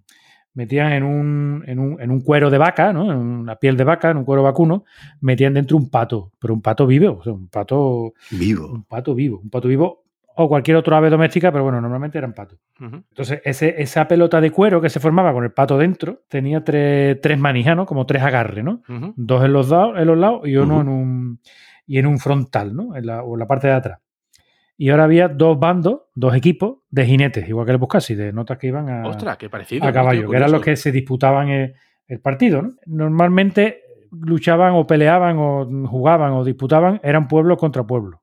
metían en un, en, un, en un cuero de vaca, ¿no? En una piel de vaca, en un cuero vacuno, metían dentro un pato, pero un pato vivo, o sea, un pato, Vivo. un pato vivo, un pato vivo o cualquier otro ave doméstica, pero bueno, normalmente eran patos. Entonces, ese, esa pelota de cuero que se formaba con el pato dentro tenía tres, tres manijas, ¿no? Como tres agarres, ¿no? Dos en los, dados- en los lados y uno en un y en un frontal, ¿no? En la, o en la parte de atrás. Y ahora había dos bandos, dos equipos de jinetes, igual que el Buscasi, de notas que iban a, Ostras, qué parecido. a ¿no, caballo, que eran los que se disputaban el, el partido, ¿no? Normalmente luchaban o peleaban o jugaban o disputaban, eran pueblos contra pueblos.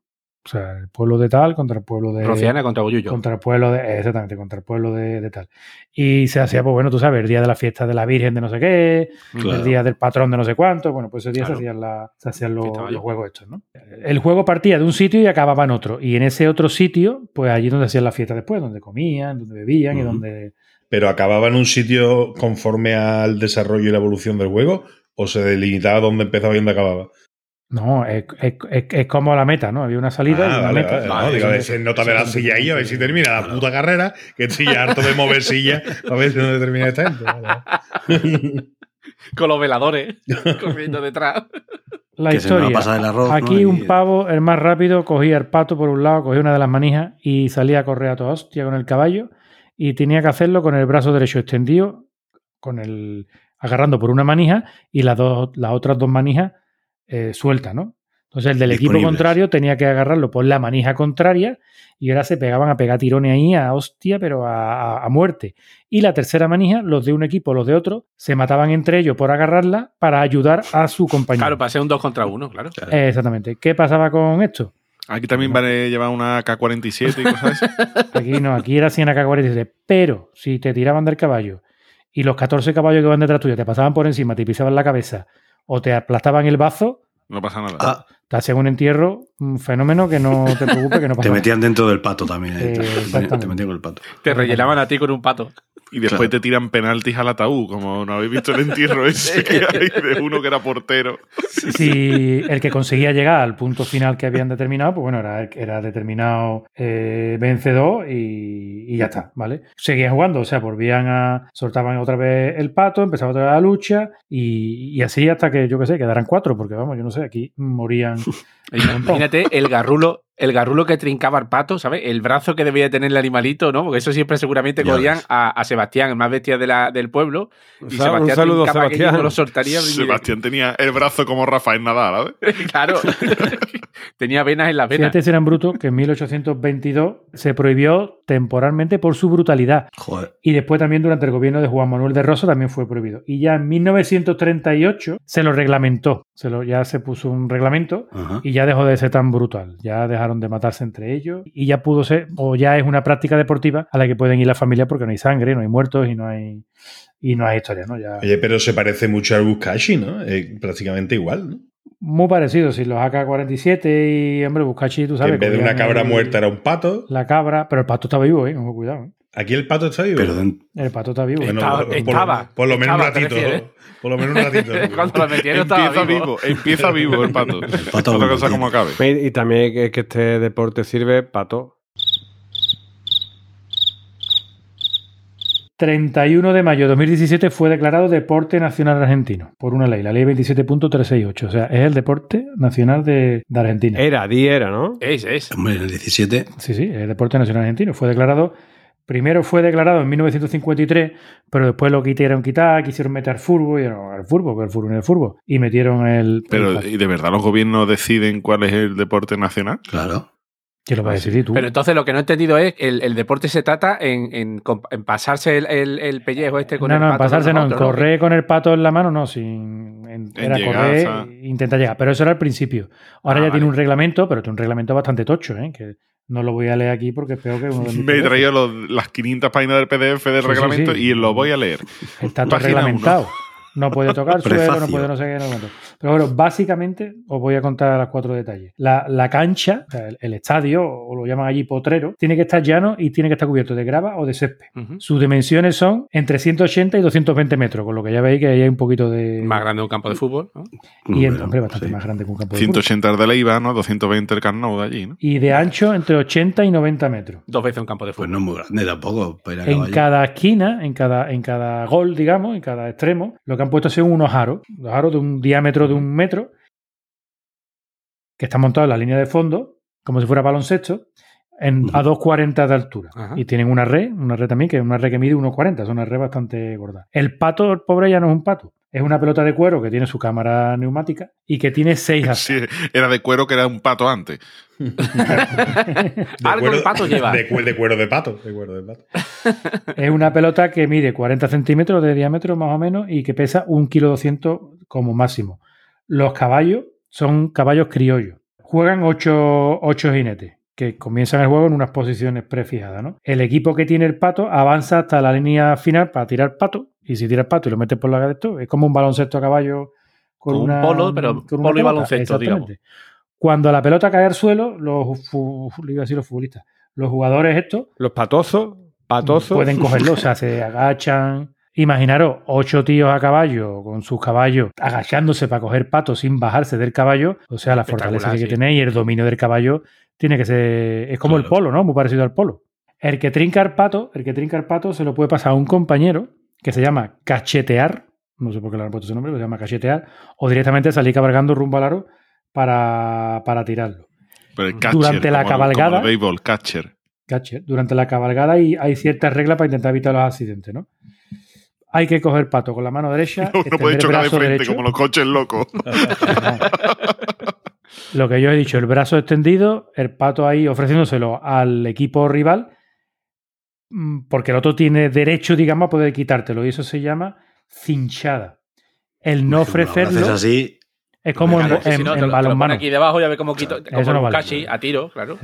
O sea, el pueblo de tal contra el pueblo de... Rociana contra Goyuyo. Contra el pueblo de. Exactamente, contra el pueblo de, de tal. Y se hacía, pues bueno, tú sabes, el día de la fiesta de la Virgen de no sé qué, Claro. el día del patrón de no sé cuánto. Bueno, pues ese día Claro. se hacían, la- se hacían los, los juegos estos, ¿no? El juego partía de un sitio y acababa en otro. Y en ese otro sitio, pues allí donde hacían la fiesta después, donde comían, donde bebían y Ujú. donde. Pero acababa en un sitio conforme al desarrollo y la evolución del juego o se delimitaba donde empezaba y donde acababa. No, es, es- es- es como la meta, ¿no? Había una salida y Ah, una vale, meta. vale, Vale, no, digo, a ver si nota de la sí, silla ahí, a ver si termina la puta carrera, que estoy ya harto de mover silla, a ver si no termina esta gente. Con los veladores corriendo detrás. La que se me va a historia. pasar el arroz. Aquí ¿no? Un pavo, el más rápido, cogía el pato por un lado, cogía una de las manijas y salía a correr a toda hostia con el caballo y tenía que hacerlo con el brazo derecho extendido, con el agarrando por una manija y las dos, las otras dos manijas eh, sueltas, ¿no? Entonces el del equipo contrario tenía que agarrarlo por la manija contraria y ahora se pegaban a pegar tirones ahí a hostia, pero a, a- a muerte. Y la tercera manija, los de un equipo, los de otro, se mataban entre ellos por agarrarla para ayudar a su compañero. Claro, para ser un 2 contra 1, claro. Claro. Eh, exactamente. ¿Qué pasaba con esto? Aquí también van a llevar una K-47 y cosas así. Aquí no, aquí era 100 AK-47. Pero si te tiraban del caballo y los 14 caballos que van detrás tuyo te pasaban por encima, te pisaban la cabeza o te aplastaban el bazo, No pasa nada. Ah, te hacían un entierro, un fenómeno que no te preocupes, que no pasa te nada. metían dentro del pato también. eh, Eh, te metían con el pato. Te rellenaban a ti con un pato. Y después te tiran penaltis al ataúd, como no habéis visto el entierro ese que hay de uno que era portero. Si el que conseguía llegar al punto final que habían determinado, pues bueno, era, era determinado eh, vencedor y, y ya está, ¿vale? Seguían jugando, o sea, volvían a. soltaban otra vez el pato, empezaba otra vez la lucha y, y así hasta que, yo qué sé, quedaran cuatro, porque vamos, yo no sé, aquí morían. Imagínate el garrulo, el garrulo que trincaba el pato, ¿sabes? El brazo que debía tener el animalito, ¿no? Porque eso siempre seguramente cogían a, a Sebastián, el más bestia de la, del pueblo. Y Sal- un Sebastián saludo Sebastián. no lo soltaría. Sebastián tenía el brazo como Rafael Nadal, ¿sabes? claro. Tenía venas en las venas. Si eran brutos que en 1822 se prohibió temporalmente por su brutalidad. Joder. Y después también durante el gobierno de Juan Manuel de Rosa también fue prohibido. Y ya en 1938 se lo reglamentó. Se lo, ya se puso un reglamento y ya dejó de ser tan brutal. Ya dejaron de matarse entre ellos y ya pudo ser, o ya es una práctica deportiva a la que pueden ir las familias porque no hay sangre, no hay muertos y no hay, y no hay historia, ¿no? Ya, Oye, pero se parece mucho al Buskashi, ¿no? Eh, prácticamente igual, ¿no? Muy parecido. Si los AK-47 y, hombre, Buscachi, tú Que sabes. en vez de una cabra el- muerta era un pato. La cabra, pero el pato está vivo, ¿eh? Ojo, cuidado. ¿eh? Aquí el pato está vivo. Pero den- El pato está vivo. Bueno, Estaba- por, por- estaba, por lo menos un estaba, ¿te ratito. refieres? Por lo menos un ratito. Cuando lo metieron estaba Empieza vivo. vivo, empieza vivo el pato. pato Otra cosa como acabe. Y, y también que, que este deporte sirve pato. 31 de mayo de 2017 fue declarado Deporte Nacional Argentino por una ley, la ley 27.368. O sea, es el deporte nacional de, de Argentina. Era, di era, ¿no? Es, es. Hombre, en el 17. Sí, sí, es Deporte Nacional Argentino. Fue declarado, primero fue declarado en 1953, pero después lo quisieron quitar, quisieron meter fútbol, y no, el fútbol, pero el fútbol no es el fútbol. Y metieron el... Pero, el- ¿y de verdad los gobiernos deciden cuál es el deporte nacional? Claro. ¿Qué lo vas a decidir tú? Pero entonces lo que no he entendido es el, el deporte se trata en, en pasarse el, el- el pellejo este con no, el no, en pato de pasarse no, en correr con el pato en la mano, no, sin. en- En era llegar, correr, o sea. e intentar llegar. Pero eso era al principio. Ahora Ah, ya tiene un reglamento, pero tiene un reglamento bastante tocho, ¿eh? Que no lo voy a leer aquí porque es peor que uno de Me he traído los- las 500 páginas del PDF del Sí, reglamento sí. y lo voy a leer. Está todo reglamentado. No puede tocar suelo, no puede no sé qué. No, cuánto. Pero bueno, básicamente os voy a contar los cuatro detalles. La, la cancha, o sea, el, el estadio, o lo llaman allí potrero, tiene que estar llano y tiene que estar cubierto de grava o de césped. Sus dimensiones son entre 180 y 220 metros, con lo que ya veis que ahí hay un poquito de... Más grande un campo de fútbol. ¿no? Y Bueno, hombre, bastante sí. más grande que un campo de fútbol. 180 el de Leiva, ¿no? 220 el Camp Nou de allí, ¿no? Y de ancho entre 80 y 90 metros. Dos veces un campo de Pues fútbol. no es muy grande tampoco. Para En caballo. cada esquina, en cada, en cada gol, digamos, en cada extremo, lo que han puesto son unos aros, los aros de un diámetro de un metro, que están montados en la línea de fondo, como si fuera baloncesto, en, a 2,40 de altura. Ajá. Y tienen una red, una red también, que es una red que mide 1,40, es una red bastante gorda. El pato, el pobre, ya no es un pato. Es una pelota de cuero que tiene su cámara neumática y que tiene seis asas. Sí, era de cuero que era un pato antes. De Algo el pato lleva. De, de cuero de pato. De cuero de pato. Es una pelota que mide 40 centímetros de diámetro más o menos y que pesa 1,2 kg como máximo. Los caballos son caballos criollos. Juegan 8, jinetes que comienzan el juego en unas posiciones prefijadas. ¿no? El equipo que tiene el pato avanza hasta la línea final para tirar pato y si tira el pato y lo metes por la de esto, es como un baloncesto a caballo con Como un una, polo, pero con una polo y baloncesto, Exactamente. Cuando la pelota cae al suelo, los, iba a decir los futbolistas, los jugadores estos Los patosos, patosos. Pueden cogerlo, o sea, se agachan. Imaginaros ocho tíos a caballo con sus caballos agachándose para coger patos sin bajarse del caballo. O sea, la fortaleza que, sí. tenéis y el dominio del caballo tiene que ser. Es como el polo, ¿no? Muy parecido al polo. El que trinca el pato, el que trinca el pato se lo puede pasar a un compañero que se llama cachetear. No sé por qué le han puesto ese nombre, pero se llama cachetear. O directamente salir cabalgando rumbo al aro para, para tirarlo. Pero el catcher, Durante la como el- cabalgada- como el béisbol, catcher. Catcher. Durante la cabalgada hay, hay ciertas reglas para intentar evitar los accidentes, ¿no? Hay que coger pato con la mano derecha, No extender puede chocar de frente derecho. como los coches locos. Lo que yo he dicho, el brazo extendido, el pato ahí ofreciéndoselo al equipo rival, porque el otro tiene derecho, digamos, a poder quitártelo, y eso se llama cinchada. El no ofrecerlo así. es como en, Claro, en- si no, en lo- lo balonmano. aquí debajo y a ver cómo quito. Eso Como no vale. cachi a tiro, claro.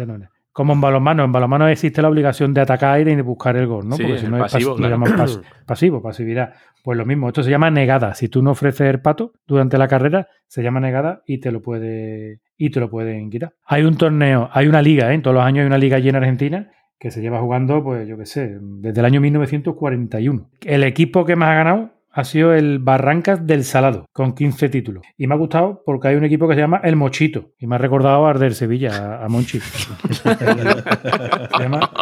Como en balonmano. En balonmano existe la obligación de atacar y de buscar el gol, ¿no? Sí, Porque si no es pasivo, pas- lo claro. llaman pas- pasivo, pasividad. Pues lo mismo, esto se llama negada. Si tú no ofreces el pato durante la carrera, se llama negada y te lo puede y te lo pueden quitar. Hay un torneo, hay una liga, ¿eh? en todos los años hay una liga allí en Argentina que se lleva jugando, pues yo qué sé, desde el año 1941. El equipo que más ha ganado ha sido el Barrancas del Salado, con 15 títulos. Y me ha gustado porque hay un equipo que se llama El Mochito. Y me ha recordado a Arder Sevilla, a, a Monchi. se llama...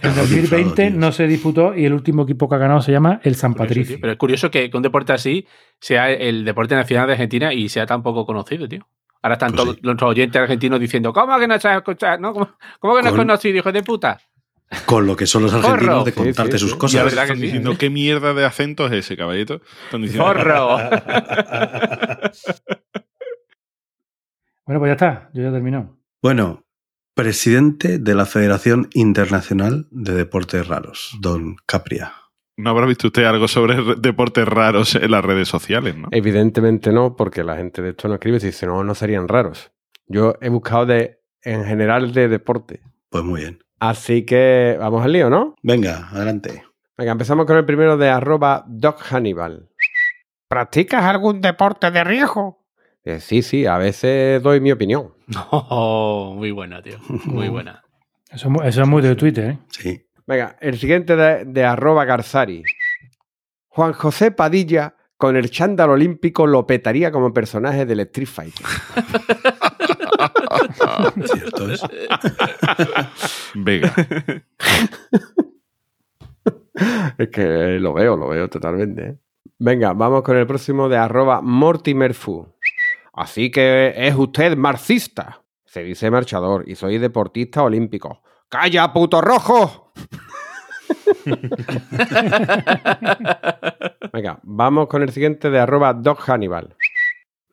En 2020 tío. no se disputó y el último equipo que ha ganado se llama el San Patricio. Pero es curioso que, que un deporte así sea el deporte nacional de Argentina y sea tan poco conocido, tío. Ahora están Pues todos sí. nuestros oyentes argentinos diciendo, ¿cómo que no sabes escuchar? ¿No? ¿Cómo, cómo que no has Con- conocido, hijo de puta? Con lo que son los argentinos Forro. de contarte sí, sus sí. Y cosas. ahora verdad que están sí, diciendo qué mierda de acento es ese, caballito. Están diciendo, ¡Forro! Bueno, pues ya está, yo ya he terminado. Bueno, presidente de la Federación Internacional de Deportes Raros, don Capria. ¿No habrá visto usted algo sobre re- deportes raros en las redes sociales, no? Evidentemente no, porque la gente de esto no escribe y dice, no, no serían raros. Yo he buscado de, en general de deporte. Pues muy bien. Así que vamos al lío, ¿no? Venga, adelante. Venga, empezamos con el primero de arroba Doc Hannibal. ¿Practicas algún deporte de riesgo? Eh, sí, sí, a veces doy mi opinión. Oh, muy buena, tío. Muy buena. Eso es muy de Twitter, ¿eh? Sí. Venga, el siguiente de, de arroba Garzari. Juan José Padilla con el chándal olímpico lo petaría como personaje del Street Fighter. Cierto es. Vega. Es que lo veo, lo veo totalmente. ¿eh? Venga, vamos con el próximo de arroba Mortimerfu. Así que es usted marxista. Se dice marchador y soy deportista olímpico. ¡Calla, puto rojo! Venga, vamos con el siguiente de arroba Doc Hannibal.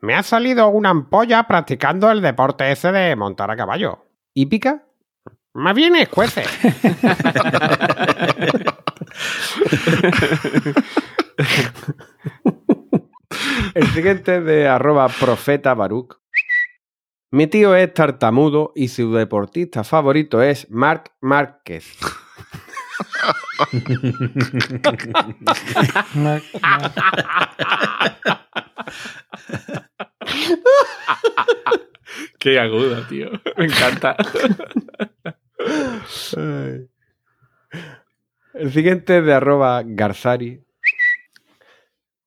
Me ha salido una ampolla practicando el deporte ese de montar a caballo. ¿Y pica? Más bien escuece. El siguiente de arroba profeta Baruch. Mi tío es tartamudo y su deportista favorito es Marc Márquez. Qué aguda, tío. Me encanta. El siguiente de arroba Garzari.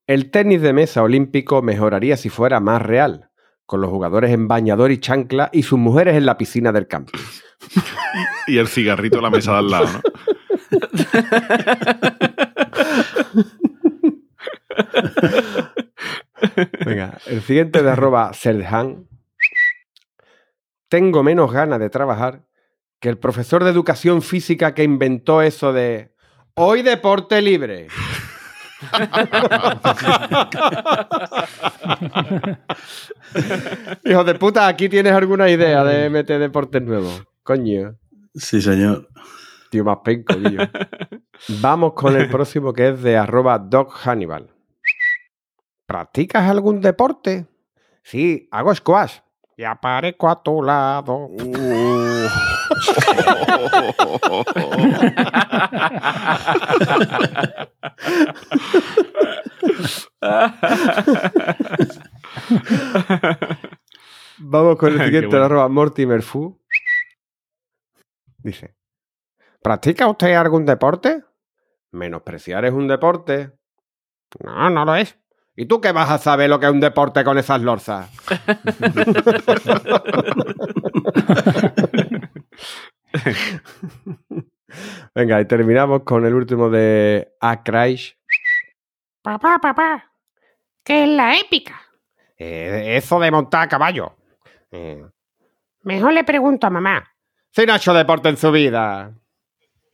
El tenis de mesa olímpico mejoraría si fuera más real, con los jugadores en bañador y chancla y sus mujeres en la piscina del campo. Y el cigarrito a la mesa de al lado, ¿no? Venga, el siguiente de arroba Serhan. Tengo menos ganas de trabajar que el profesor de educación física que inventó eso de hoy deporte libre. Hijo de puta, aquí tienes alguna idea de meter deportes nuevos. Coño, Sí, señor. Tío más penco, tío. Vamos con el próximo que es de arroba Doc Hannibal. ¿Practicas algún deporte? Sí, hago squash. Y aparezco a tu lado. Vamos con el siguiente de bueno. arroba Mortimer Fu. Dice: ¿Practica usted algún deporte? Menospreciar es un deporte. No, no lo es. ¿Y tú qué vas a saber lo que es un deporte con esas lorzas? Venga, y terminamos con el último de Akraish. Papá, papá, ¿qué es la épica? Eh, eso de montar a caballo. Eh, Mejor le pregunto a mamá. si no ha hecho deporte en su vida.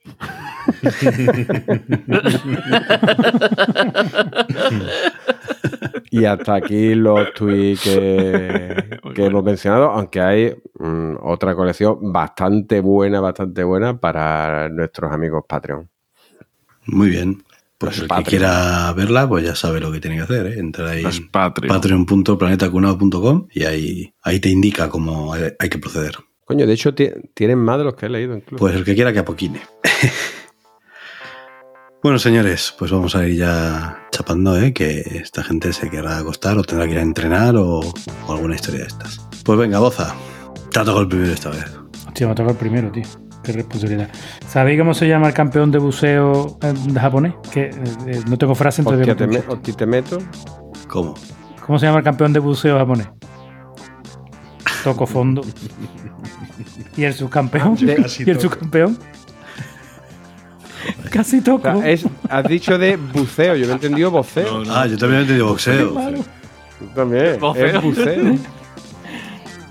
y hasta aquí los tweets que, que bueno. hemos mencionado, aunque hay mm, otra colección bastante buena, bastante buena para nuestros amigos Patreon. Muy bien. Pues Los el Patreon. que quiera verla, pues ya sabe lo que tiene que hacer, ¿eh? Entrar ahí en Patreon. patreon.planetacunado.com y ahí, ahí te indica cómo hay hay que proceder. Coño, de hecho ti- tienen más de los que he leído incluso. Pues el que quiera que apoquine. bueno, señores, pues vamos a ir ya chapando, ¿eh? Que esta gente se querrá acostar o tendrá que ir a entrenar o, o alguna historia de estas. Pues venga, Boza. Te ha tocado el primero esta vez. Hostia, me ha tocado el primero, tío. qué responsabilidad. ¿Sabéis cómo se llama el campeón de buceo eh, japonés? Que eh, eh, no tengo frase, entonces. Hostia, te, me- hostia, te meto. ¿Cómo? ¿Cómo se llama el campeón de buceo japonés? Toco fondo. ¿Y el subcampeón? Casi ¿Y el subcampeón? Casi O toco. sea, es- has dicho de buceo, yo me he entendido voceo. Ah, yo también he entendido boxeo. Tú también. Es buceo.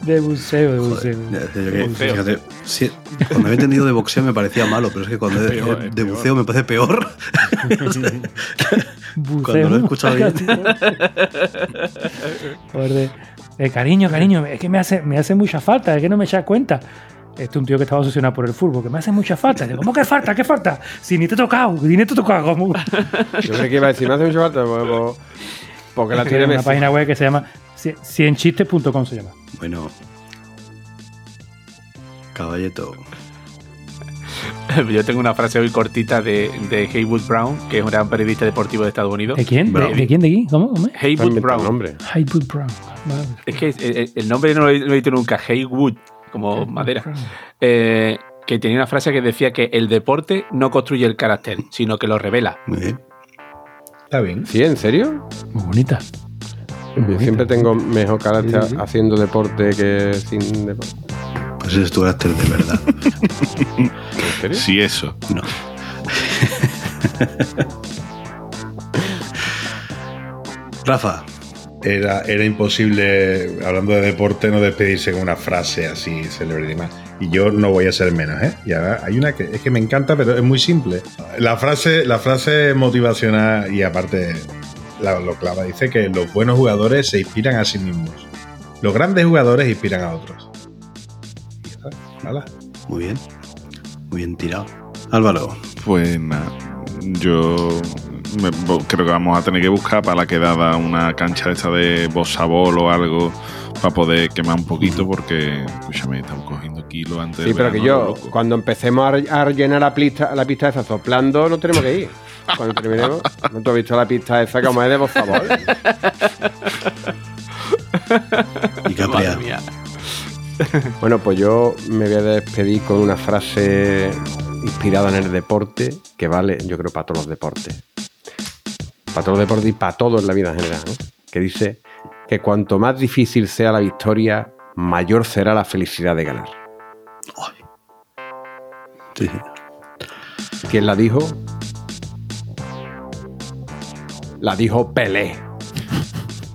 De buceo, de buceo. Yo que, fíjate, sí, cuando había entendido de boxeo me parecía malo, pero es que cuando de, Peor, de es peor. buceo me parece peor. Buceo. Cuando lo he escuchado bien. Joder, eh, cariño, cariño, es que me hace, me hace mucha falta, es que no me echas cuenta. Este es un tío que estaba obsesionado por el fútbol, que me hace mucha falta. Digo, ¿Cómo que falta? ¿Qué falta? Si ni te he tocado, ni te he tocado. ¿cómo? Yo creo que iba a decir, me hace mucha falta. pues, pues, Porque la tiene una página web que se llama ci- cienchistes.com se llama. Bueno. Caballeto. Yo tengo una frase muy cortita de, de Haywood Brown, que es un gran periodista deportivo de Estados Unidos. ¿De quién? ¿De, de quién? ¿De quién? ¿Cómo? ¿Cómo? Haywood Brown. nombre. Haywood Brown. Vale. Es que el, el nombre no lo, he- no lo he dicho nunca, Haywood, como madera. Eh, que tenía una frase que decía que el deporte no construye el carácter, sino que lo revela. Muy bien. Está bien. ¿Sí? ¿En serio? Muy bonita. Yo siempre tengo mejor carácter Sí, sí, sí. haciendo deporte que sin deporte. Ese es tu carácter de verdad. ¿En serio? Sí, eso. No. Rafa, Era, era imposible, hablando de deporte, no despedirse con una frase así célebre y demás. Y yo no voy a ser menos, ¿eh? Y ahora hay una que es que me encanta, pero es muy simple. La frase, la frase motivacional y aparte la- lo clava, dice que los buenos jugadores se inspiran a sí mismos. Los grandes jugadores inspiran a otros. Muy bien. Muy bien tirado. Álvaro, Pues nada, yo me- creo que vamos a tener que buscar para la quedada una cancha esta de bosabol o algo para poder quemar un poquito porque, escúchame, estamos cogiendo kilos antes Sí, pero que yo, loco. cuando empecemos a, re- a rellenar la pista, la pista esa soplando, no tenemos que ir. Cuando terminemos, ¿no te has visto la pista esa como es de favor? y. Madre mía. Bueno, pues yo me voy a despedir con una frase inspirada en el deporte que vale, yo creo, para todos los deportes. Para todos los deportes y para todo en la vida en general. ¿no? Que dice que cuanto más difícil sea la victoria, mayor será la felicidad de ganar. Sí. ¿Quién la dijo? La dijo Pelé.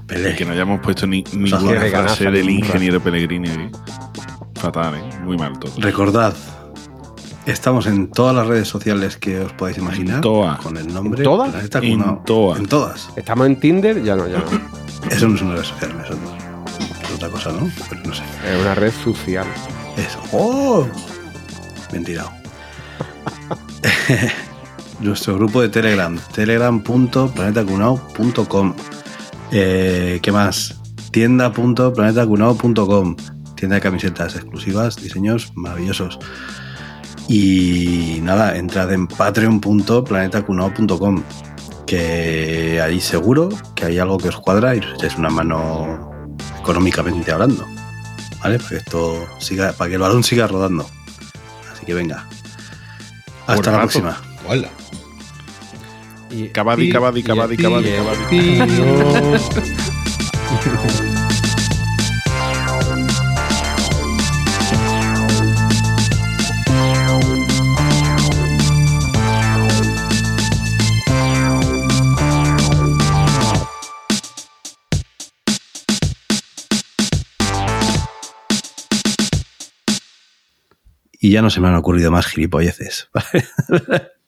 Pelé. Que no hayamos puesto ni, sea, ninguna frase del ingeniero Pellegrini aquí. Fatal, ¿eh? Muy mal todo. Recordad, estamos en todas las redes sociales que os podáis imaginar. En todas. Con el nombre. ¿En todas? En todas. En todas. ¿Estamos en Tinder? Ya no, ya no. Eso no es una red social, eso no. es otra cosa, ¿no? Pero no sé. Es una red social. Eso. ¡Oh! Nuestro grupo de Telegram, telegram.planetacunao.com. Eh, ¿Qué más? Tienda.planetacunao.com. Tienda de camisetas exclusivas, diseños maravillosos. Y nada, entrad en patreon.planetacunao.com. Que ahí seguro que hay algo que os cuadra y os echáis una mano económicamente hablando. ¿vale? Para que esto siga, para que el balón siga rodando. Así que venga. Hasta la rato. próxima. Hola. Y- Cabadi, cabadi, y- cabadi, cabadi, cabadi. Y ya no se me han ocurrido más gilipolleces.